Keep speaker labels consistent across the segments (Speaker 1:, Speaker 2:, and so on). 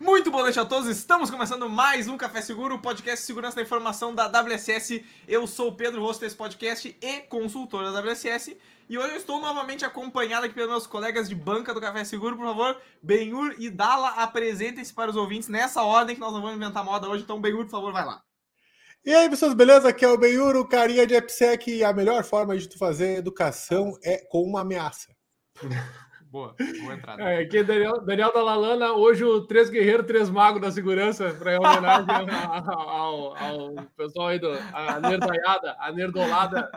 Speaker 1: Muito boa noite a todos, estamos começando mais um Café Seguro, o podcast de segurança da informação da WSS. Eu sou o Pedro, host desse podcast e consultor da WSS. E hoje eu estou novamente acompanhado aqui pelos meus colegas de banca do Café Seguro. Por favor, Benhur e Dala, apresentem-se para os ouvintes nessa ordem que nós não vamos inventar moda hoje. Então, Benhur, por favor, vai lá.
Speaker 2: E aí, pessoas, beleza? Aqui é o Benhur, o carinha de EPSEC. E a melhor forma de tu fazer educação é com uma ameaça.
Speaker 1: Boa, boa entrada.
Speaker 3: É, aqui é Daniel, Daniel da Lalana, hoje o Três Guerreiros, Três Magos da Segurança, para homenagem ao, ao, ao, pessoal aí, do, a nerdaiada, a nerdolada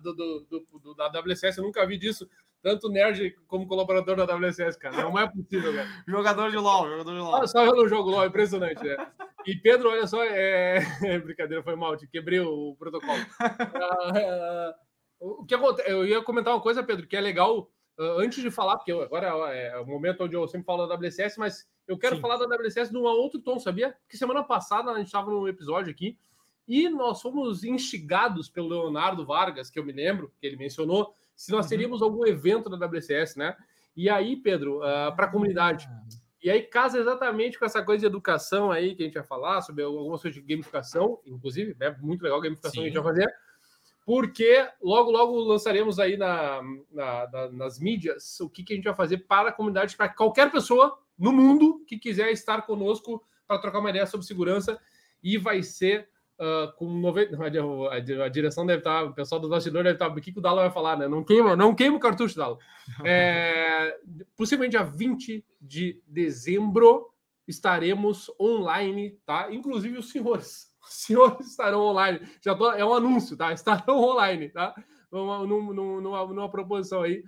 Speaker 3: do, do, do, do, da WSS, eu nunca vi disso. Tanto nerd como colaborador da WSS, cara. Não é possível, cara.
Speaker 1: Jogador de LOL, jogador de LOL.
Speaker 3: Ah, só eu no jogo LOL, impressionante, né? E Pedro, olha só, é... brincadeira, foi mal, te quebrei o protocolo. Uh, uh, o que acontece? Eu ia comentar uma coisa, Pedro, que é legal antes de falar, porque agora é o momento onde eu sempre falo da WCS, mas eu quero Sim. falar da WCS num outro tom, sabia? Porque semana passada a gente estava num episódio aqui e nós fomos instigados pelo Leonardo Vargas, que eu me lembro, que ele mencionou, se nós uhum. teríamos uhum. algum evento da WCS, né? E aí, Pedro, uh, para a comunidade. E aí casa exatamente com essa coisa de educação aí que a gente vai falar, sobre algumas coisas de gamificação, inclusive, né? Muito legal a gamificação Sim. que a gente vai fazer porque logo, logo lançaremos aí na, na, na, nas mídias o que, que a gente vai fazer para a comunidade, para qualquer pessoa no mundo que quiser estar conosco para trocar uma ideia sobre segurança. E vai ser uh, com 90. A, direção deve estar, o pessoal do bastidor deve estar. O que, que o Dala vai falar, né? Não queima, não queima o cartucho, Dala. É, possivelmente dia 20 de dezembro estaremos online, tá? Inclusive os senhores senhores estarão online. Já tô, é um anúncio, tá? Estarão online, tá? Numa, numa, numa, proposição aí.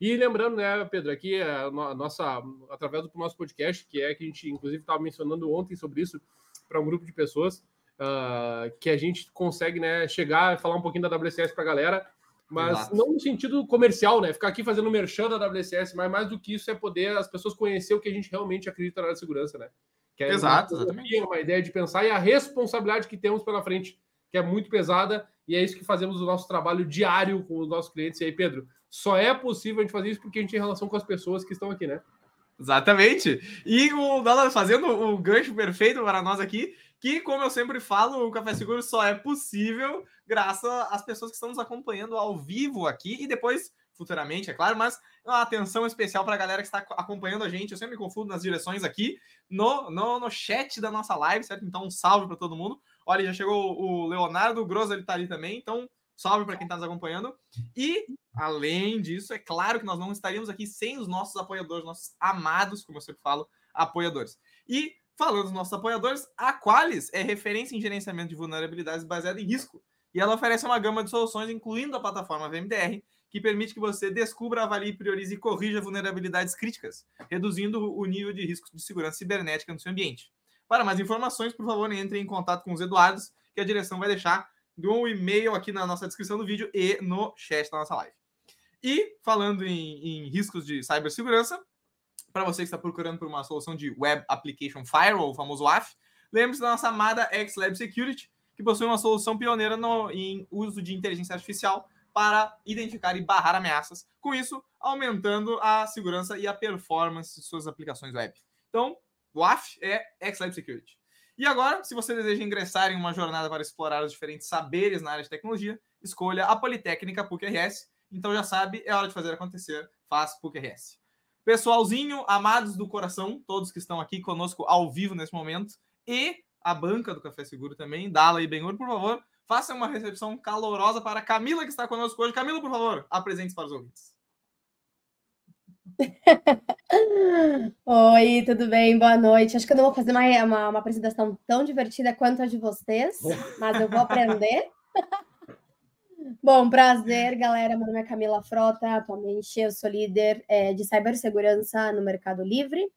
Speaker 3: E lembrando, né, Pedro, aqui é a nossa, através do nosso podcast, que é que a gente, inclusive, estava mencionando ontem sobre isso para um grupo de pessoas, uh, que a gente consegue, né, chegar e falar um pouquinho da WCS para a galera, mas Exato. não no sentido comercial, né, ficar aqui fazendo merchan da WCS, mas mais do que isso é poder as pessoas conhecer o que a gente realmente acredita na segurança, né?
Speaker 1: Que é Exato, exatamente.
Speaker 3: uma ideia de pensar e a responsabilidade que temos pela frente, que é muito pesada, e é isso que fazemos o nosso trabalho diário com os nossos clientes. E aí, Pedro, só é possível a gente fazer isso porque a gente tem relação com as pessoas que estão aqui, né?
Speaker 1: Exatamente. E o Dala fazendo o gancho perfeito para nós aqui, que, como eu sempre falo, o Café Seguro só é possível graças às pessoas que estão nos acompanhando ao vivo aqui e depois futuramente, é claro, mas uma atenção especial para a galera que está acompanhando a gente. Eu sempre me confundo nas direções aqui no, no, no chat da nossa live, certo? Então, um salve para todo mundo. Olha, já chegou o Leonardo, Grosso, ele está ali também, então salve para quem está nos acompanhando. E, além disso, é claro que nós não estaríamos aqui sem os nossos apoiadores, nossos amados, como eu sempre falo, apoiadores. E, falando dos nossos apoiadores, a Qualis é referência em gerenciamento de vulnerabilidades baseada em risco. E ela oferece uma gama de soluções, incluindo a plataforma VMDR, que permite que você descubra, avalie, priorize e corrija vulnerabilidades críticas, reduzindo o nível de risco de segurança cibernética no seu ambiente. Para mais informações, por favor, entre em contato com os Eduardos, que a direção vai deixar um e-mail aqui na nossa descrição do vídeo e no chat da nossa live. E falando em, em riscos de cibersegurança, para você que está procurando por uma solução de Web Application Firewall, o famoso WAF, lembre-se da nossa amada XLab Security, que possui uma solução pioneira no, em uso de inteligência artificial para identificar e barrar ameaças, com isso aumentando a segurança e a performance de suas aplicações web. Então, o AF é X-Lab Security. E agora, se você deseja ingressar em uma jornada para explorar os diferentes saberes na área de tecnologia, escolha a Politécnica PUC-RS. Então já sabe, é hora de fazer acontecer. Faz PUC-RS. Pessoalzinho, amados do coração, todos que estão aqui conosco ao vivo nesse momento, e a banca do Café Seguro também, Dala e Benhur, por favor, Faça uma recepção calorosa para Camila, que está conosco hoje. Camila, por favor, apresente para os ouvintes.
Speaker 4: Oi, tudo bem? Boa noite. Acho que eu não vou fazer uma, uma, uma apresentação tão divertida quanto a de vocês, mas eu vou aprender. Bom, prazer, galera. Meu nome é Camila Frota. Atualmente eu sou líder é, de cibersegurança no Mercado Livre,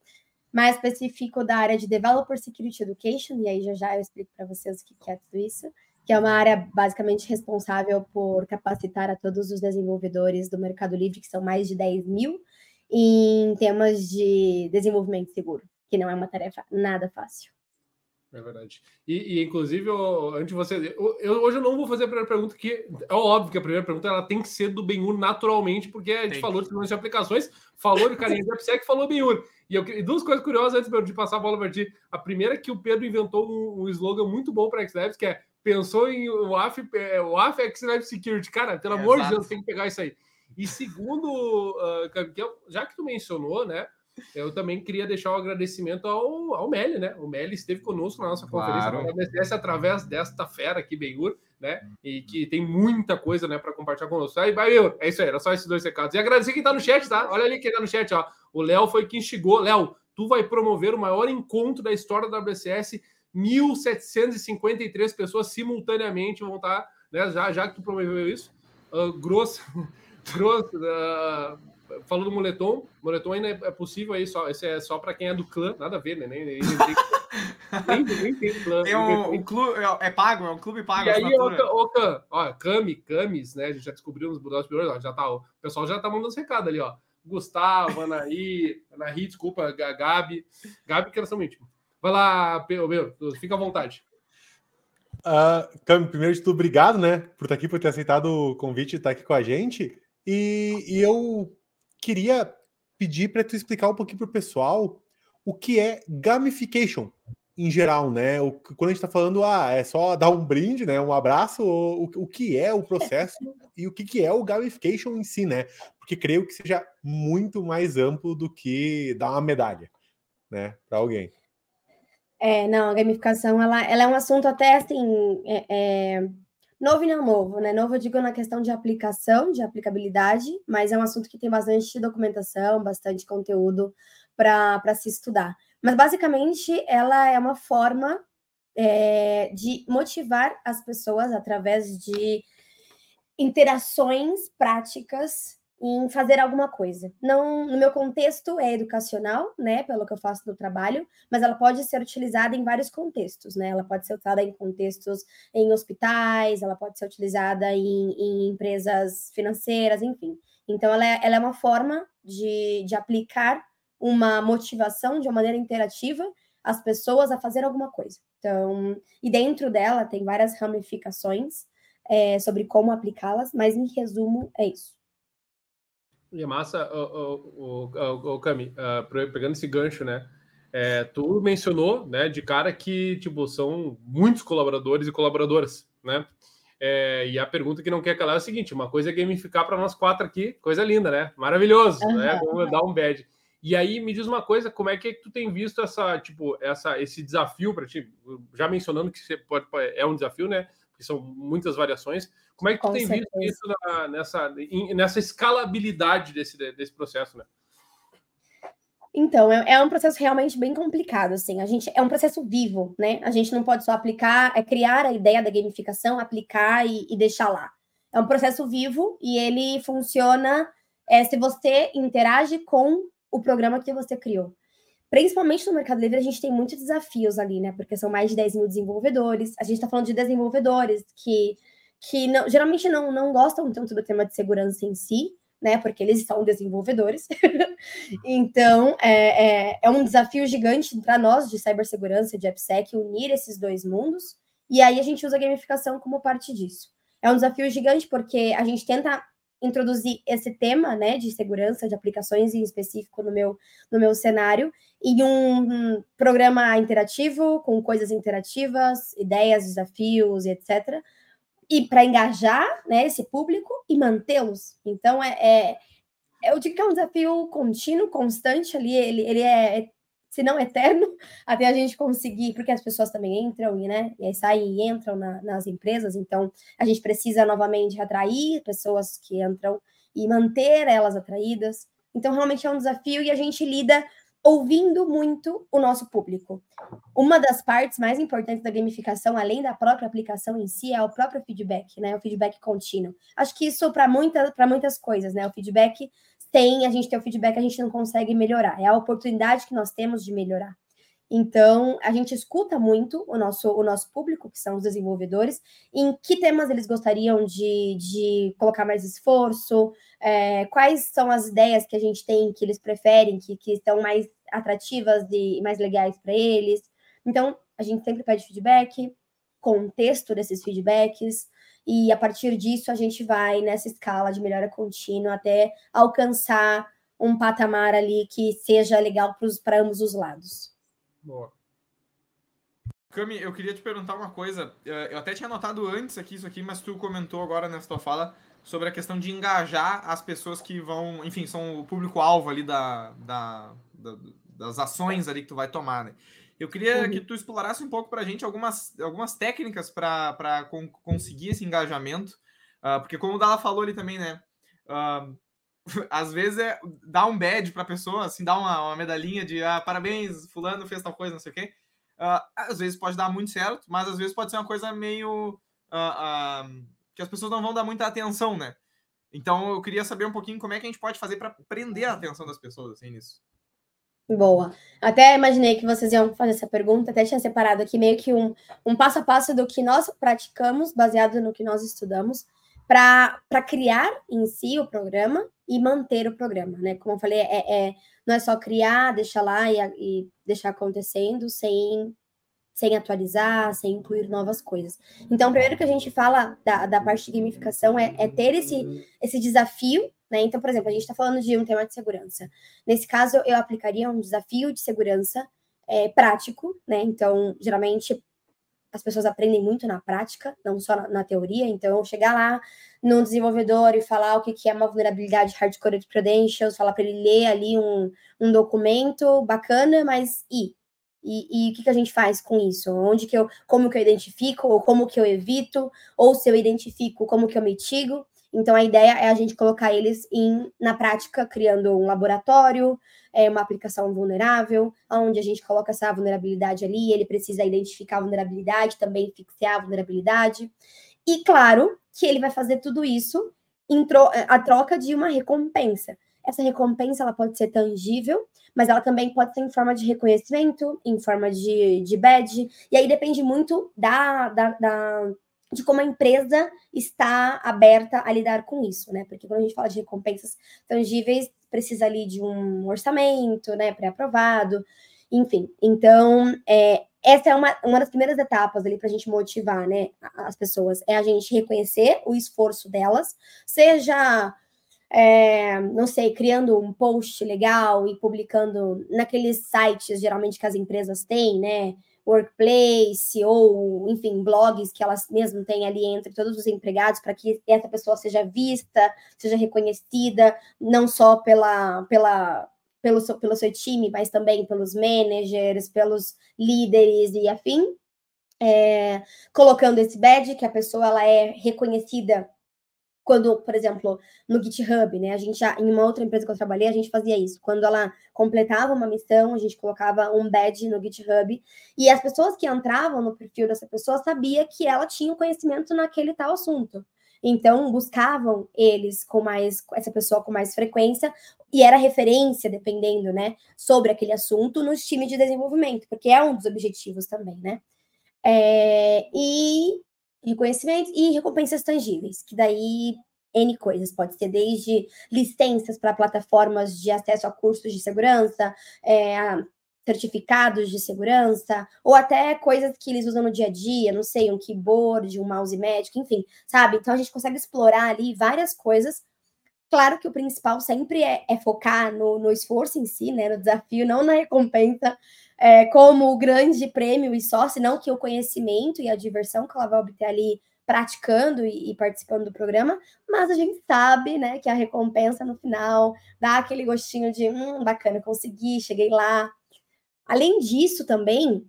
Speaker 4: mais específico da área de Developer Security Education, e aí já já eu explico para vocês o que é tudo isso que é uma área basicamente responsável por capacitar a todos os desenvolvedores do Mercado Livre, que são mais de 10 mil, em temas de desenvolvimento seguro, que não é uma tarefa nada fácil.
Speaker 3: É verdade. E, e inclusive, eu, antes de você. Eu, eu, hoje eu não vou fazer a primeira pergunta, que é óbvio que a primeira pergunta ela tem que ser do Benhur naturalmente, porque a gente tem. falou de segurança de aplicações, falou de carinha de AppSec, falou Benhur. E, eu, e duas coisas curiosas antes de passar a bola para ti. A primeira é que o Pedro inventou um, um slogan muito bom para XLabs, que é pensou em o AF, é, o AF XLab Security. Cara, pelo é, amor de Deus, tem que pegar isso aí. E segundo, uh, já que tu mencionou, né? Eu também queria deixar o um agradecimento ao, ao Meli, né? O Meli esteve conosco na nossa conferência claro. através desta fera aqui, Benhur, né? E que tem muita coisa, né, para compartilhar conosco. Aí, Benhur, é isso aí, era só esses dois recados. E agradecer quem tá no chat, tá? Olha ali quem tá no chat, ó. O Léo foi quem chegou. Léo, tu vai promover o maior encontro da história da WCS. 1.753 pessoas simultaneamente vão estar, né? Já, já que tu promoveu isso. Uh, grosso, grosso. Uh, falou do moletom, moletom ainda é possível aí, só, esse é só para quem é do clã, nada a ver, né? Nem, nem,
Speaker 1: nem, nem tem clã. Tem um, um, clube, é, pago, é um clube pago.
Speaker 3: E aí, ó, ó, ó, Cami, Camis, né? A gente já descobriu nos Budos Piores, já tá, o pessoal já tá mandando os recados ali, ó. Gustavo, Anaí, Anaí, desculpa, Gabi, Gabi que elas são íntimas. Vai lá, meu, fica à vontade.
Speaker 2: Uh, primeiro de tudo, obrigado, né, por estar aqui, por ter aceitado o convite e estar aqui com a gente. E, e eu queria pedir para tu explicar um pouquinho para o pessoal o que é gamification em geral, né? O, quando a gente está falando, ah, é só dar um brinde, né? Um abraço, o, o que é o processo e o que, que é o gamification em si, né? Porque creio que seja muito mais amplo do que dar uma medalha, né? Para alguém.
Speaker 4: É, não, a gamificação ela, ela é um assunto até assim. É, é Novo e não novo, né? Novo eu digo na questão de aplicação, de aplicabilidade, mas é um assunto que tem bastante documentação, bastante conteúdo para se estudar. Mas basicamente ela é uma forma é, de motivar as pessoas através de interações práticas em fazer alguma coisa. Não, no meu contexto é educacional, né, pelo que eu faço no trabalho, mas ela pode ser utilizada em vários contextos, né? Ela pode ser usada em contextos em hospitais, ela pode ser utilizada em, em empresas financeiras, enfim. Então, ela é, ela é uma forma de, de aplicar uma motivação de uma maneira interativa as pessoas a fazer alguma coisa. Então, e dentro dela tem várias ramificações é, sobre como aplicá-las, mas em resumo é isso.
Speaker 3: E é massa, o, o, o, o Cami, uh, pegando esse gancho, né? É, tu mencionou, né, de cara que tipo são muitos colaboradores e colaboradoras, né? É, e a pergunta que não quer calar é a seguinte: uma coisa é gamificar para nós quatro aqui, coisa linda, né? Maravilhoso, uhum. né? Dar um badge. E aí me diz uma coisa, como é que tu tem visto essa, tipo, essa, esse desafio para ti? Já mencionando que você pode, é um desafio, né? que são muitas variações. Como é que tu Com tem certeza. visto isso na, nessa, nessa escalabilidade desse, desse processo, né?
Speaker 4: Então, é, é, um processo realmente bem complicado, assim. A gente é um processo vivo, né? A gente não pode só aplicar, é criar a ideia da gamificação, aplicar e, e deixar lá. É um processo vivo e ele funciona é, se você interage com o programa que você criou. Principalmente no Mercado Livre, a gente tem muitos desafios ali, né? Porque são mais de 10 mil desenvolvedores. A gente está falando de desenvolvedores que, que não, geralmente não, não gostam tanto do tema de segurança em si, né? Porque eles são desenvolvedores. então, é, é, é, um desafio gigante para nós de cibersegurança, de AppSec, unir esses dois mundos. E aí a gente usa a gamificação como parte disso. É um desafio gigante porque a gente tenta introduzir esse tema, né, de segurança de aplicações em específico no meu, no meu cenário, em um, programa interativo, com coisas interativas, ideias, desafios etc. E para engajar, né, esse público e mantê-los. Então, é, é, eu digo que é um desafio contínuo, constante ali, ele, ele é se não eterno, até a gente conseguir, porque as pessoas também entram e, né, e saem e entram na, nas empresas, então a gente precisa novamente atrair pessoas que entram e manter elas atraídas. Então, realmente é um desafio e a gente lida ouvindo muito o nosso público. Uma das partes mais importantes da gamificação, além da própria aplicação em si, é o próprio feedback, né? O feedback contínuo. Acho que isso para muita, muitas coisas, né? O feedback sem a gente ter o feedback, a gente não consegue melhorar. É a oportunidade que nós temos de melhorar. Então, a gente escuta muito o nosso, o nosso público, que são os desenvolvedores, em que temas eles gostariam de, de colocar mais esforço, é, quais são as ideias que a gente tem que eles preferem, que, que estão mais atrativas e mais legais para eles. Então, a gente sempre pede feedback, contexto desses feedbacks, e a partir disso a gente vai nessa escala de melhora contínua até alcançar um patamar ali que seja legal para ambos os lados.
Speaker 3: Boa.
Speaker 1: Cami, eu queria te perguntar uma coisa. Eh, eu até tinha notado antes aqui isso aqui, mas tu comentou agora nessa tua fala sobre a questão de engajar as pessoas que vão, enfim, são o público-alvo ali da, da, da, das ações ali que tu vai tomar, né? Eu queria uhum. que tu explorasse um pouco para a gente algumas, algumas técnicas para con conseguir esse engajamento, uh, porque como o Dala falou ali também, né? Uh, às vezes é dar um badge para a pessoa, assim, dar uma, uma medalhinha de ah, parabéns, fulano fez tal coisa, não sei o quê. Uh, às vezes pode dar muito certo, mas às vezes pode ser uma coisa meio que as pessoas não vão dar muita atenção, né? Então eu queria saber um pouquinho como é que a gente pode fazer para prender a atenção das pessoas assim nisso.
Speaker 4: Boa. Até imaginei que vocês iam fazer essa pergunta, até tinha separado aqui meio que um, um passo a passo do que nós praticamos, baseado no que nós estudamos, para criar em si o programa e manter o programa, né? Como eu falei, é, é não é só criar, deixar lá e, e deixar acontecendo sem sem atualizar, sem incluir novas coisas. Então, primeiro que a gente fala da, da parte de gamificação é, é ter esse, esse desafio, né? Então, por exemplo, a gente está falando de um tema de segurança. Nesse caso, eu aplicaria um desafio de segurança é, prático, né? Então, geralmente as pessoas aprendem muito na prática, não só na, na teoria. Então, chegar lá no desenvolvedor e falar o que, que é uma vulnerabilidade hardcore de credentials, falar para ele ler ali um, um documento bacana, mas e e, e, o que, que a gente faz com isso? Onde que eu, como que eu identifico, ou como que eu evito, ou se eu identifico, como que eu mitigo. Então a ideia é a gente colocar eles em, na prática, criando um laboratório, é, uma aplicação vulnerável, onde a gente coloca essa vulnerabilidade ali, ele precisa identificar a vulnerabilidade, também fixar a vulnerabilidade. E claro que ele vai fazer tudo isso em tro a troca de uma recompensa. Essa recompensa ela pode ser tangível, mas ela também pode ser em forma de reconhecimento, em forma de, de badge, e aí depende muito da, da, da de como a empresa está aberta a lidar com isso, né? Porque quando a gente fala de recompensas tangíveis, precisa ali de um orçamento, né, pré-aprovado, enfim. Então, é, essa é uma, uma das primeiras etapas ali para a gente motivar, né, as pessoas, é a gente reconhecer o esforço delas, seja é, não sei, criando um post legal e publicando naqueles sites, geralmente, que as empresas têm, né? Workplace ou, enfim, blogs que elas mesmo têm ali entre todos os empregados para que essa pessoa seja vista, seja reconhecida, não só pela, pela, pelo, seu, pelo seu time, mas também pelos managers, pelos líderes e afim. É, colocando esse badge, que a pessoa ela é reconhecida quando, por exemplo, no GitHub, né? A gente já, em uma outra empresa que eu trabalhei, a gente fazia isso. Quando ela completava uma missão, a gente colocava um badge no GitHub e as pessoas que entravam no perfil dessa pessoa sabia que ela tinha um conhecimento naquele tal assunto. Então, buscavam eles com mais, essa pessoa com mais frequência, e era referência, dependendo, né, sobre aquele assunto nos times de desenvolvimento, porque é um dos objetivos também, né? É, e reconhecimento e recompensas tangíveis, que daí N coisas, pode ser desde licenças para plataformas de acesso a cursos de segurança, é, certificados de segurança, ou até coisas que eles usam no dia a dia, não sei, um keyboard, um mouse médico, enfim, sabe? Então a gente consegue explorar ali várias coisas. Claro que o principal sempre é, é focar no, no esforço em si, né? No desafio, não na recompensa, é, como o grande prêmio e só, senão que o conhecimento e a diversão que ela vai obter ali praticando e, e, participando do programa, mas a gente sabe, né, que a recompensa no final dá aquele gostinho de, hum, bacana, consegui, cheguei lá. Além disso, também,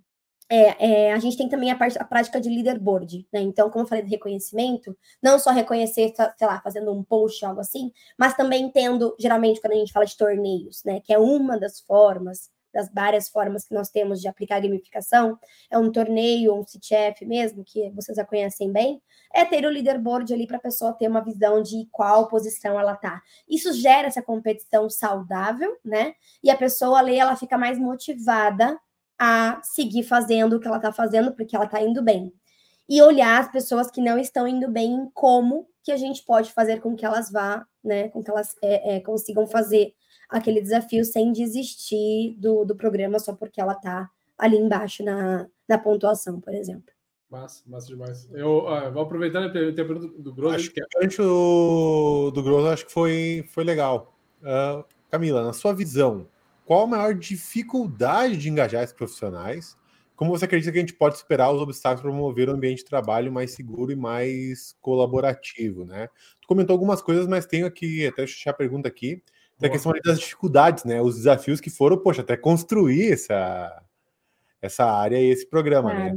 Speaker 4: é, é, a gente tem também a, parte, a prática de leaderboard, né? Então, como eu falei de reconhecimento, não só reconhecer, sei lá, fazendo um post, algo assim, mas também tendo, geralmente, quando a gente fala de torneios, né? Que é uma das formas das várias formas que nós temos de aplicar gamificação, é um torneio, um CTF mesmo, que vocês já conhecem bem, é ter o leaderboard ali para a pessoa ter uma visão de qual posição ela tá. Isso gera essa competição saudável, né? E a pessoa ali, ela fica mais motivada a seguir fazendo o que ela está fazendo, porque ela está indo bem. E olhar as pessoas que não estão indo bem, como que a gente pode fazer com que elas vá, né? Com que elas é, é, consigam fazer aquele desafio sem desistir do, do programa só porque ela está ali embaixo na, na pontuação, por exemplo.
Speaker 3: Massa, massa demais. Eu uh, vou aproveitar a pergunta do Grosso.
Speaker 2: Acho que a do, do Grosso acho que foi, foi legal. Uh, Camila, na sua visão, qual a maior dificuldade de engajar esses profissionais? Como você acredita que a gente pode superar os obstáculos para promover um ambiente de trabalho mais seguro e mais colaborativo, né? Tu comentou algumas coisas, mas tenho aqui, até deixar a pergunta aqui, tem a questão das dificuldades, né? Os desafios que foram, poxa, até construir essa, essa área e esse programa, né?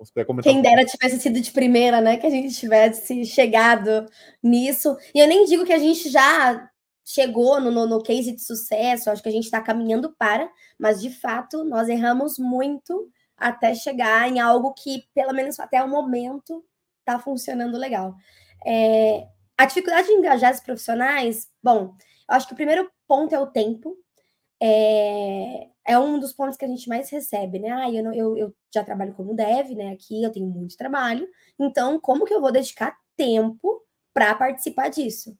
Speaker 4: Então, Quem dera tivesse sido de primeira, né? Que a gente tivesse chegado nisso. E eu nem digo que a gente já chegou no, no, no case de sucesso, acho que a gente está caminhando para, mas de fato nós erramos muito até chegar em algo que, pelo menos até o momento, está funcionando legal. É, a dificuldade de engajar os profissionais, bom, acho que o primeiro ponto é o tempo. É, é um dos pontos que a gente mais recebe, né? Ah, eu, não, eu, eu já trabalho como dev, né? Aqui eu tenho muito trabalho. Então, como que eu vou dedicar tempo para participar disso?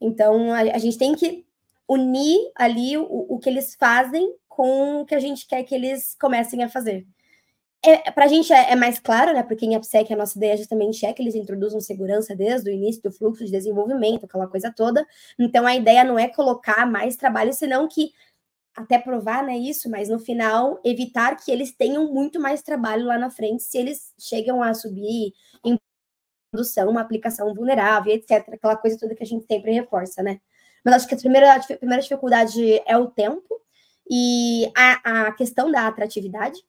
Speaker 4: Então, a, a, gente tem que unir ali o, o que eles fazem com o que a gente quer que eles comecem a fazer. É, para a gente é, é, mais claro, né? Porque em AppSec a nossa ideia justamente é que eles introduzam segurança desde o início do fluxo de desenvolvimento, aquela coisa toda. Então a ideia não é colocar mais trabalho, senão que até provar, né, isso, mas no final evitar que eles tenham muito mais trabalho lá na frente se eles chegam a subir em produção uma aplicação vulnerável, etc. Aquela coisa toda que a gente sempre reforça, né? Mas acho que a primeira, a primeira dificuldade é o tempo e a, a questão da atratividade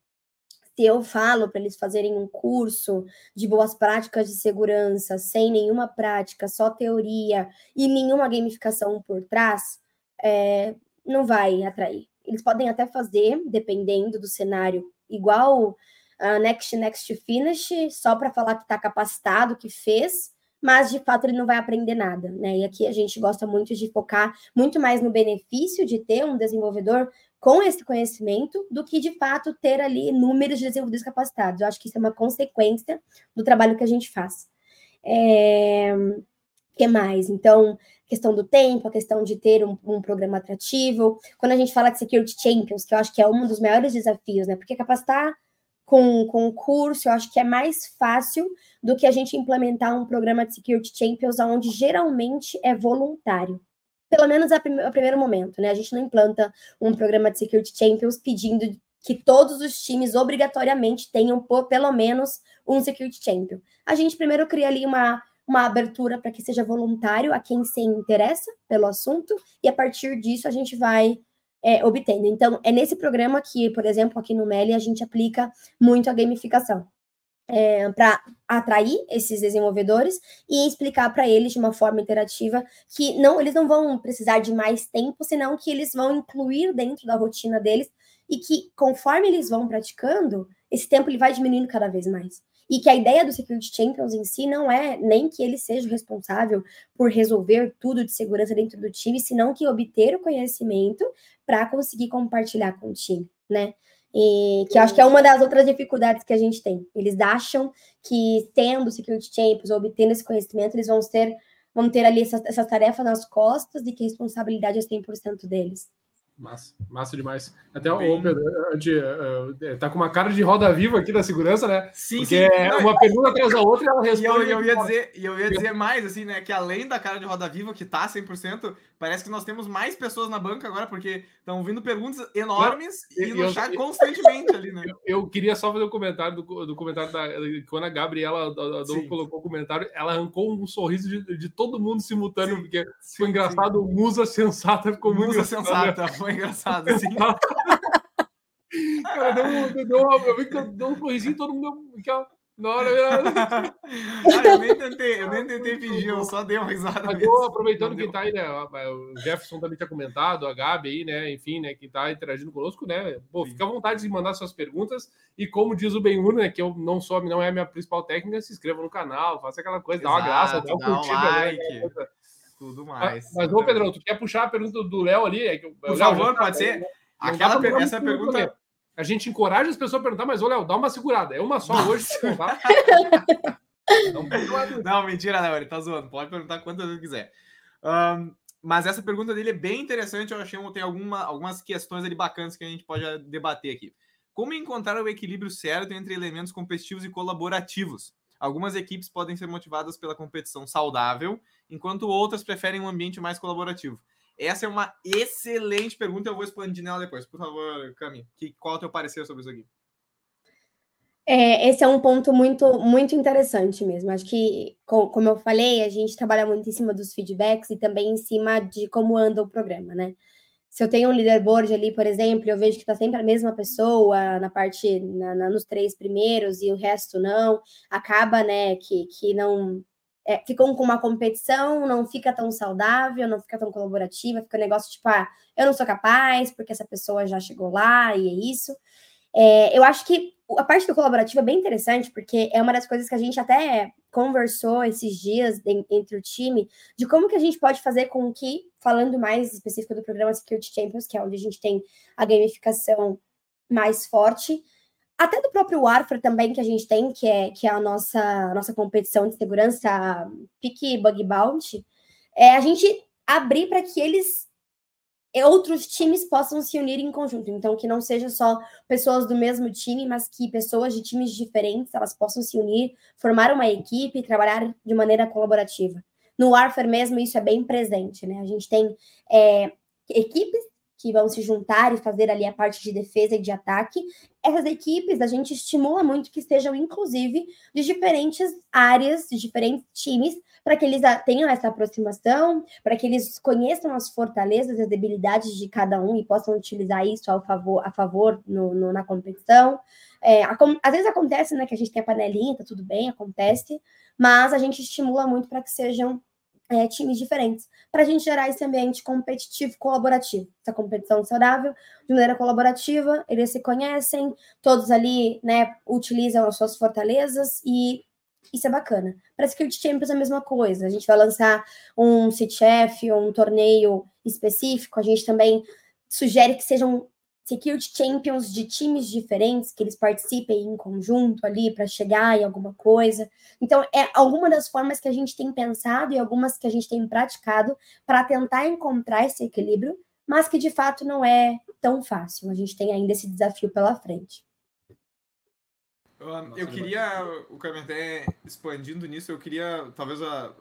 Speaker 4: se eu falo para eles fazerem um curso de boas práticas de segurança, sem nenhuma prática, só teoria e nenhuma gamificação por trás, é, não vai atrair. Eles podem até fazer, dependendo do cenário, igual a Next Next Finish, só para falar que está capacitado, que fez, mas de fato ele não vai aprender nada, né? E aqui a gente gosta muito de focar muito mais no benefício de ter um desenvolvedor com esse conhecimento do que de fato ter ali números de desenvolvedores capacitados. Eu acho que isso é uma consequência do trabalho que a gente faz. É... que mais? Então, questão do tempo, a questão de ter um, um, programa atrativo. Quando a gente fala de Security Champions, que eu acho que é um dos maiores desafios, né? Porque capacitar com, com curso, eu acho que é mais fácil do que a gente implementar um programa de Security Champions, onde geralmente é voluntário pelo menos a, prim a primeiro momento, né? A gente não implanta um programa de Security Champions pedindo que todos os times obrigatoriamente tenham por, pelo menos um Security Champion. A gente primeiro cria ali uma, uma abertura para que seja voluntário a quem se interessa pelo assunto, e a partir disso a gente vai é, obtendo. Então, é nesse programa que, por exemplo, aqui no Meli, a gente aplica muito a gamificação é, para atrair esses desenvolvedores e explicar para eles de uma forma interativa que não eles não vão precisar de mais tempo, senão que eles vão incluir dentro da rotina deles e que conforme eles vão praticando, esse tempo ele vai diminuindo cada vez mais. E que a ideia do Security Champions em si não é nem que ele seja responsável por resolver tudo de segurança dentro do time, senão que obter o conhecimento para conseguir compartilhar com o time, né? E que eu acho que é uma das outras dificuldades que a gente tem. Eles acham que tendo Security Champions obtendo esse conhecimento, eles vão ter, vão ter ali essa, essa tarefa nas costas e que a responsabilidade é 100% deles.
Speaker 3: Massa, massa demais. Até o Pedro, uh, tá com uma cara de roda viva aqui da segurança, né?
Speaker 1: Sim,
Speaker 3: Porque
Speaker 1: sim.
Speaker 3: é uma pergunta atrás da outra e ela responde.
Speaker 1: E eu, eu, ia dizer, eu ia dizer mais, assim, né? Que além da cara de roda viva, que tá 100%, parece que nós temos mais pessoas na banca agora, porque estão vindo perguntas enormes eu, e no eu, chat constantemente ali, né?
Speaker 3: Eu, queria só fazer um comentário do, do comentário da. Quando a Gabriela a Dom colocou o comentário, ela arrancou um sorriso de, de todo mundo simultâneo, sim, porque sim, foi engraçado. Sim. Musa sensata ficou muito
Speaker 1: Musa sensata, foi engraçado, assim.
Speaker 3: Cara, deu, deu, deu, eu vi que deu um sorrisinho, todo mundo. Deu, na hora.
Speaker 1: ah, eu nem tentei, eu nem tentei fingir, eu só dei uma risada.
Speaker 3: Aproveitando quem tá aí, né? O Jefferson também tinha comentado, a Gabi aí, né? Enfim, né? Quem tá interagindo conosco, né? Pô, fica à vontade de mandar suas perguntas. E como diz o Benhur, né? Que eu não sou, não é a minha principal técnica, se inscreva no canal, faça aquela coisa, Exato, dá uma graça, dá uma curtida,
Speaker 1: um like. Né? Tudo mais.
Speaker 3: Mas, mas ô, Pedrão, tu quer puxar a pergunta do Léo ali? É que,
Speaker 1: Por favor, pode ser. Aquela, essa pergunta.
Speaker 3: A gente encoraja as pessoas a perguntar, mas, ô, Léo, dá uma segurada. É uma só Nossa. hoje. Tá?
Speaker 1: não, não, mentira, Léo, ele tá zoando. Pode perguntar quantas vezes quiser. Um, mas essa pergunta dele é bem interessante. Eu achei que tem alguma, algumas questões ali bacanas que a gente pode debater aqui. Como encontrar o equilíbrio certo entre elementos competitivos e colaborativos? Algumas equipes podem ser motivadas pela competição saudável, enquanto outras preferem um ambiente mais colaborativo. Essa é uma excelente pergunta, eu vou expandir nela depois. Por favor, Cami, que, qual é o teu parecer sobre isso aqui?
Speaker 4: É, esse é um ponto muito, muito interessante mesmo. Acho que, como eu falei, a gente trabalha muito em cima dos feedbacks e também em cima de como anda o programa, né? Se eu tenho um leaderboard ali, por exemplo, eu vejo que está sempre a mesma pessoa na parte, na, na, nos três primeiros e o resto não, acaba, né, que, que não. É, ficam com uma competição, não fica tão saudável, não fica tão colaborativa, fica um negócio tipo, ah, eu não sou capaz, porque essa pessoa já chegou lá e é isso. É, eu acho que a parte do colaborativo é bem interessante, porque é uma das coisas que a gente até conversou esses dias de, entre o time, de como que a gente pode fazer com que, falando mais específico do programa Security Champions, que é onde a gente tem a gamificação mais forte, até do próprio Warfare também que a gente tem, que é, que é a nossa, nossa competição de segurança Pique Bug Bounty, é a gente abrir para que eles outros times possam se unir em conjunto. Então, que não seja só pessoas do mesmo time, mas que pessoas de times diferentes elas possam se unir, formar uma equipe e trabalhar de maneira colaborativa. No Warfare mesmo, isso é bem presente, né? A gente tem é, equipes que vão se juntar e fazer ali a parte de defesa e de ataque. Essas equipes a gente estimula muito que sejam, inclusive, de diferentes áreas, de diferentes times, para que eles tenham essa aproximação, para que eles conheçam as fortalezas e as debilidades de cada um e possam utilizar isso ao favor, a favor no, no, na competição. É, a, às vezes acontece né, que a gente tem a panelinha, tá tudo bem, acontece, mas a gente estimula muito para que sejam é, times diferentes, para a gente gerar esse ambiente competitivo colaborativo, essa competição saudável, de maneira colaborativa, eles se conhecem, todos ali né, utilizam as suas fortalezas e isso é bacana. Para Security Champions é a mesma coisa, a gente vai lançar um CTF, um torneio específico, a gente também sugere que sejam Security Champions de times diferentes, que eles participem em conjunto ali para chegar em alguma coisa. Então, é alguma das formas que a gente tem pensado e algumas que a gente tem praticado para tentar encontrar esse equilíbrio, mas que de fato não é tão fácil. A gente tem ainda esse desafio pela frente.
Speaker 1: eu queria, o Carmen, até expandindo nisso, eu queria talvez a,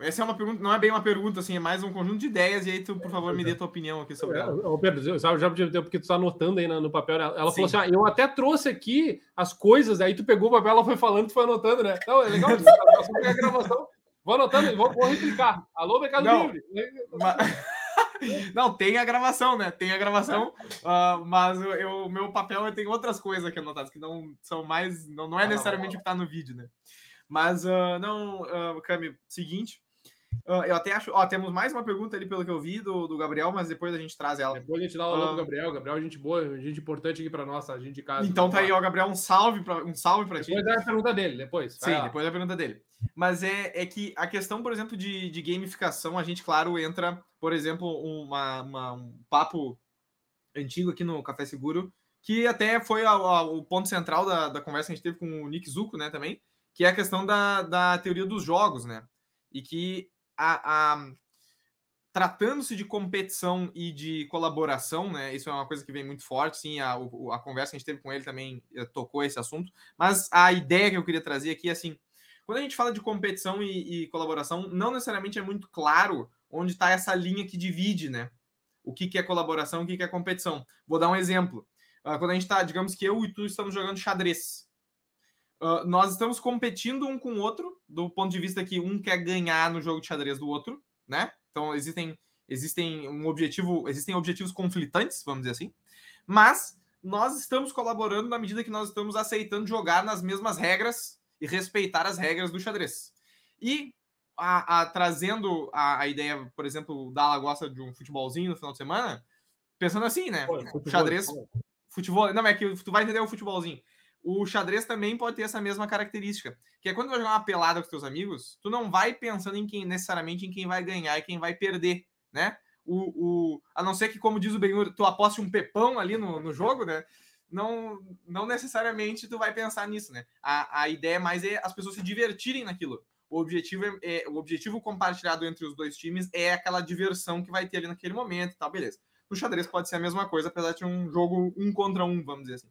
Speaker 1: essa é uma pergunta, não é bem uma pergunta, assim, é mais um conjunto de ideias, e aí tu, por favor, me dê tua opinião aqui sobre ela.
Speaker 3: Ô, Pedro, sabe, já porque tu tá anotando aí no papel, né? ela Sim. falou assim: ah, eu até trouxe aqui as coisas, aí tu pegou o papel, ela foi falando, tu foi anotando, né? Então, é legal, a gravação. Vou anotando, vou, vou replicar. Alô, Mercado não, Livre.
Speaker 1: Mas... Não, tem a gravação, né? Tem a gravação, uh, mas o meu papel tem outras coisas aqui anotadas que não são mais, não, não é ah, necessariamente o que tá no vídeo, né? Mas uh, não, uh, Cami, seguinte, eu até acho. Ó, temos mais uma pergunta ali, pelo que eu vi, do, do Gabriel, mas depois a gente traz ela.
Speaker 3: Depois a gente dá o uh, do Gabriel. Gabriel é gente boa, gente importante aqui para nossa, gente de casa.
Speaker 1: Então tá aí, ó, Gabriel, um salve para um salve para ti.
Speaker 3: Depois é a pergunta dele, depois.
Speaker 1: Sim, lá. depois é a pergunta dele. Mas é, é que a questão, por exemplo, de, de gamificação, a gente, claro, entra, por exemplo, uma, uma um papo antigo aqui no Café Seguro, que até foi a, a, o ponto central da, da conversa que a gente a a, tratando-se de competição e de colaboração, né? Isso é uma coisa que vem muito forte, sim. A, a conversa que a gente teve com ele também eh, tocou esse assunto. Mas a ideia que eu queria trazer aqui é assim: quando a gente fala de competição e, e colaboração, não necessariamente é muito claro onde está essa linha que divide, né? O que, que é colaboração, o que, que é competição. Vou dar um exemplo. Uh, quando a gente está, digamos que eu e tu estamos jogando xadrez. Uh, nós estamos competindo um com o outro, do ponto de vista que um quer ganhar no jogo de xadrez do outro, né? Então existem existem um objetivo, existem objetivos conflitantes, vamos dizer assim. Mas nós estamos colaborando na medida que nós estamos aceitando jogar nas mesmas regras e respeitar as regras do xadrez. E a, a, trazendo a, a, ideia, por exemplo, o Dala gosta de um futebolzinho no final de semana, pensando assim, né? Pô, futebol, xadrez, futebol, não é que tu vai entender o futebolzinho o xadrez também pode ter essa mesma característica. Que é quando tu vai jogar uma pelada com teus amigos, tu não vai pensando em quem necessariamente em quem vai ganhar e quem vai perder, né? O, o, a não ser que, como diz o Benhur, tu aposte um pepão ali no, no jogo, né? Não, não necessariamente tu vai pensar nisso, né? A, a ideia mais é as pessoas se divertirem naquilo. O objetivo, é, é, o objetivo compartilhado entre os dois times é aquela diversão que vai ter ali naquele momento e tal, beleza. No xadrez pode ser a mesma coisa, apesar de um jogo um contra um, vamos dizer assim.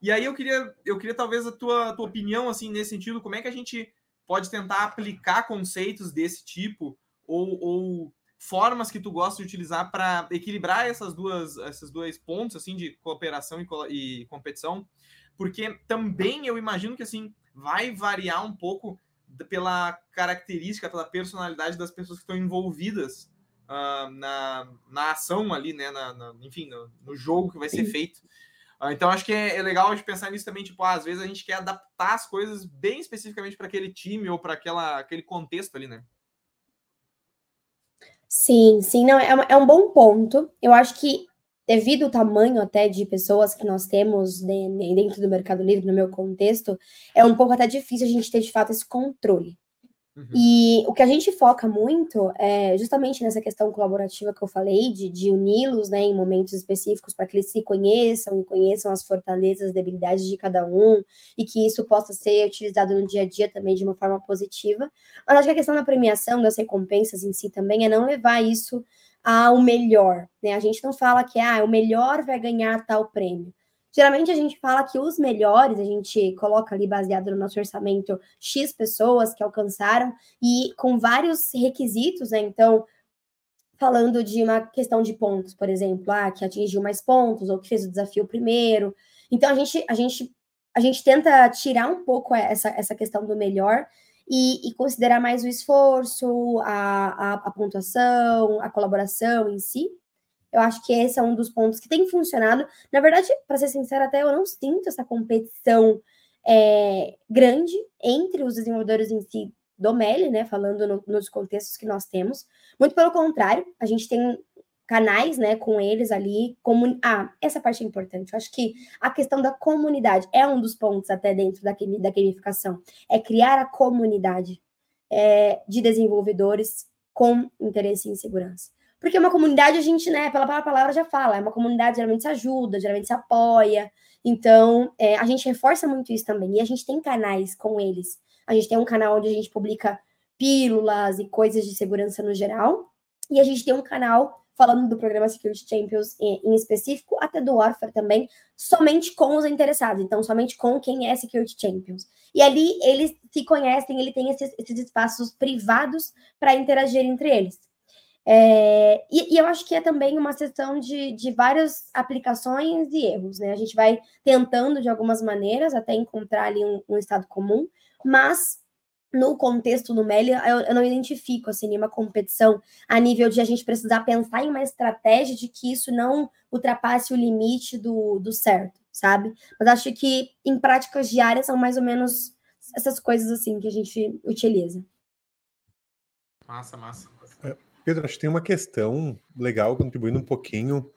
Speaker 1: E aí eu queria, eu queria talvez a tua, tua opinião, assim, nesse sentido, como é que a gente pode tentar aplicar conceitos desse tipo ou, ou formas que tu gosta de utilizar para equilibrar essas duas, esses dois pontos, assim, de cooperação e, e competição, porque também eu imagino que, assim, vai variar um pouco pela característica, pela personalidade das pessoas que estão envolvidas uh, na, na ação ali, né? Na, na enfim, no, no, jogo que vai ser feito. Uh, então, acho que é, é, legal gente pensar nisso também, tipo, ah, às vezes a gente quer adaptar as coisas bem especificamente para aquele time ou para aquele contexto ali, né?
Speaker 4: Sim, sim, não, é, é um bom ponto. Eu acho que devido ao tamanho até de pessoas que nós temos dentro do Mercado Livre, no meu contexto, é um pouco até difícil a gente ter de fato esse controle. Uhum. E o que a gente foca muito é justamente nessa questão colaborativa que eu falei, de, de uni-los né, em momentos específicos para que eles se conheçam e conheçam as fortalezas, debilidades de cada um, e que isso possa ser utilizado no dia a dia também de uma forma positiva. Mas acho que a questão da premiação, das recompensas em si também, é não levar isso ao melhor. Né? A gente não fala que ah, o melhor vai ganhar tal prêmio. Geralmente a gente fala que os melhores, a gente coloca ali baseado no nosso orçamento X pessoas que alcançaram e com vários requisitos, né? Então, falando de uma questão de pontos, por exemplo, ah, que atingiu mais pontos ou que fez o desafio primeiro. Então a gente a gente a gente tenta tirar um pouco essa, essa questão do melhor e, e considerar mais o esforço, a, a, a pontuação, a colaboração em si. Eu acho que esse é um dos pontos que tem funcionado. Na verdade, para ser sincera, até eu não sinto essa competição é, grande entre os desenvolvedores em si do Meli, né? Falando no, nos contextos que nós temos. Muito pelo contrário, a gente tem canais, né, com eles ali. Ah, essa parte é importante. Eu acho que a questão da comunidade é um dos pontos até dentro da, da gamificação. É criar a comunidade é, de desenvolvedores com interesse em segurança. Porque uma comunidade, a gente, né, pela palavra já fala, é uma comunidade geralmente se ajuda, geralmente se apoia. Então, é, a gente reforça muito isso também. E a gente tem canais com eles. A gente tem um canal onde a gente publica pílulas e coisas de segurança no geral. E a gente tem um canal falando do programa Security Champions em, específico, até do Warfare também, somente com os interessados, então somente com quem é Security Champions. E ali eles se conhecem, ele tem esses, esses espaços privados para interagir entre eles. É, e, e, eu acho que é também uma sessão de, de várias aplicações e erros, né? A gente vai tentando de algumas maneiras até encontrar ali um, um estado comum, mas no contexto do Meli, eu, eu, não identifico assim, nenhuma competição a nível de a gente precisar pensar em uma estratégia de que isso não ultrapasse o limite do, do certo, sabe? Mas acho que em práticas diárias são mais ou menos essas coisas assim que a gente utiliza.
Speaker 1: Massa, massa.
Speaker 2: Pedro, acho que tem uma questão legal, contribuindo um pouquinho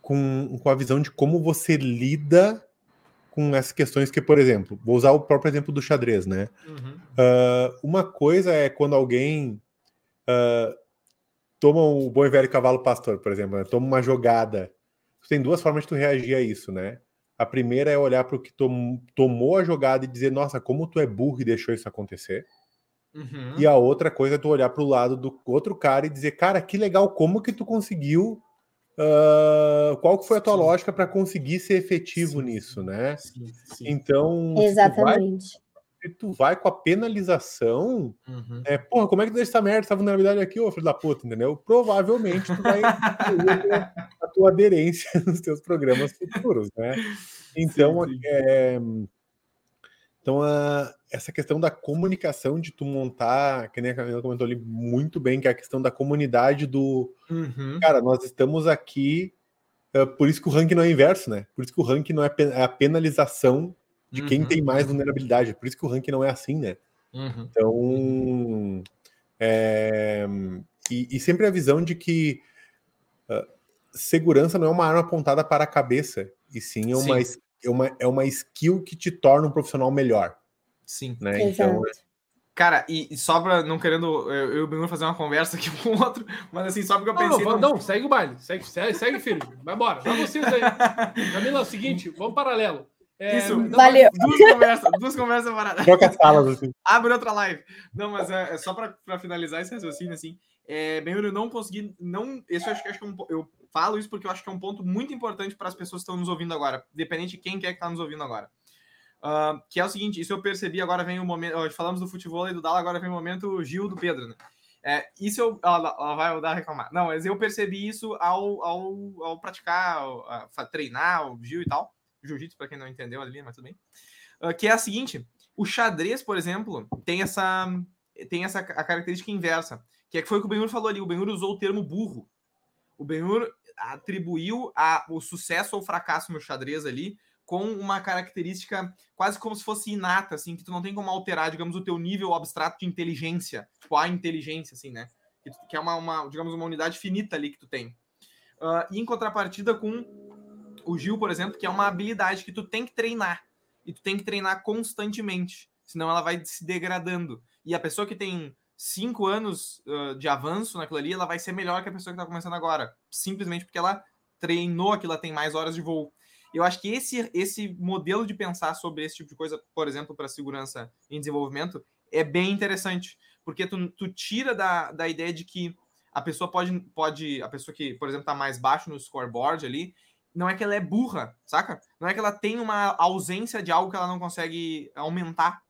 Speaker 2: com, com a visão de como você lida com essas questões que, por exemplo, vou usar o próprio exemplo do xadrez, né? Uhum. Uh, uma coisa é quando alguém uh, toma o bom e velho cavalo pastor, por exemplo, né? toma uma jogada. Tem duas formas de tu reagir a isso, né? A primeira é olhar para o que tom, tomou a jogada e dizer, nossa, como tu é burro e deixou isso acontecer. Uhum. E a outra coisa é tu olhar para o lado do outro cara e dizer, cara, que legal, como que tu conseguiu. Uh, qual que foi a tua sim. lógica para conseguir ser efetivo sim, nisso, né? Sim, então,
Speaker 4: exatamente.
Speaker 2: Se tu, vai, tu vai com a penalização, uhum. é, porra, como é que tu deixa essa merda, essa vulnerabilidade aqui, ô filho da puta, entendeu? Provavelmente tu vai ter a tua aderência nos teus programas futuros, né? Então, é, então, a, essa questão da comunicação, de tu montar, que nem a Camila comentou ali muito bem, que é a questão da comunidade do. Uhum. Cara, nós estamos aqui. Uh, por isso que o ranking não é inverso, né? Por isso que o ranking não é, é a penalização de quem uhum. tem mais vulnerabilidade. Por isso que o ranking não é assim, né? Uhum. Então. É, e, e, sempre a visão de que uh, segurança não é uma arma apontada para a cabeça, e sim é uma sim é uma, é uma skill que te torna um profissional melhor.
Speaker 1: Sim.
Speaker 2: Né? Então,
Speaker 1: Cara, e, e só pra não querendo eu, eu e fazer uma conversa aqui com o outro, mas assim, só porque eu pensei.
Speaker 3: Não, não, não segue o baile, segue, segue, segue filho. Vai embora, vai vocês aí. Camila, é o seguinte, vamos paralelo.
Speaker 1: É, Isso, não, valeu. Duas conversas, duas conversas paradas.
Speaker 2: Troca salas, assim.
Speaker 1: Abre outra live. Não, mas é, é só para finalizar esse raciocínio, assim. É, bem, eu não consegui. Não, esse eu acho, acho que é um, eu falo isso porque eu acho que é um ponto muito importante para as pessoas que estão nos ouvindo agora, independente de quem quer que está nos ouvindo agora. Uh, que é o seguinte, isso eu percebi, agora vem o momento. Falamos do futebol e do Dala, agora vem o momento Gil do Pedro, né? É, isso eu. Ela, ela vai dar reclamar. Não, mas eu percebi isso ao, ao, ao praticar, ao, a, treinar o Gil e tal. Jiu-jitsu, para quem não entendeu ali, mas tudo bem. Uh, que é a seguinte: o xadrez, por exemplo, tem essa, tem essa a característica inversa, que é que foi o que o Benhur falou ali. O Benhur usou o termo burro. O Benhur atribuiu a, o sucesso ou fracasso no xadrez ali com uma característica quase como se fosse inata, assim, que tu não tem como alterar, digamos, o teu nível abstrato de inteligência, tipo, a inteligência, assim, né? Que, que é uma, uma, digamos, uma unidade finita ali que tu tem. Uh, e em contrapartida com o Gil, por exemplo, que é uma habilidade que tu tem que treinar. E tu tem que treinar constantemente, senão ela vai se degradando. E a pessoa que tem cinco anos uh, de avanço naquilo ali, ela vai ser melhor que a pessoa que está começando agora, simplesmente porque ela treinou aquilo, ela tem mais horas de voo. Eu acho que esse, esse modelo de pensar sobre esse tipo de coisa, por exemplo, para segurança em desenvolvimento, é bem interessante, porque tu, tu tira da, da ideia de que a pessoa pode, pode, a pessoa que, por exemplo, está mais baixo no scoreboard ali, não é que ela é burra, saca? Não é que ela tem uma ausência de algo que ela não consegue aumentar,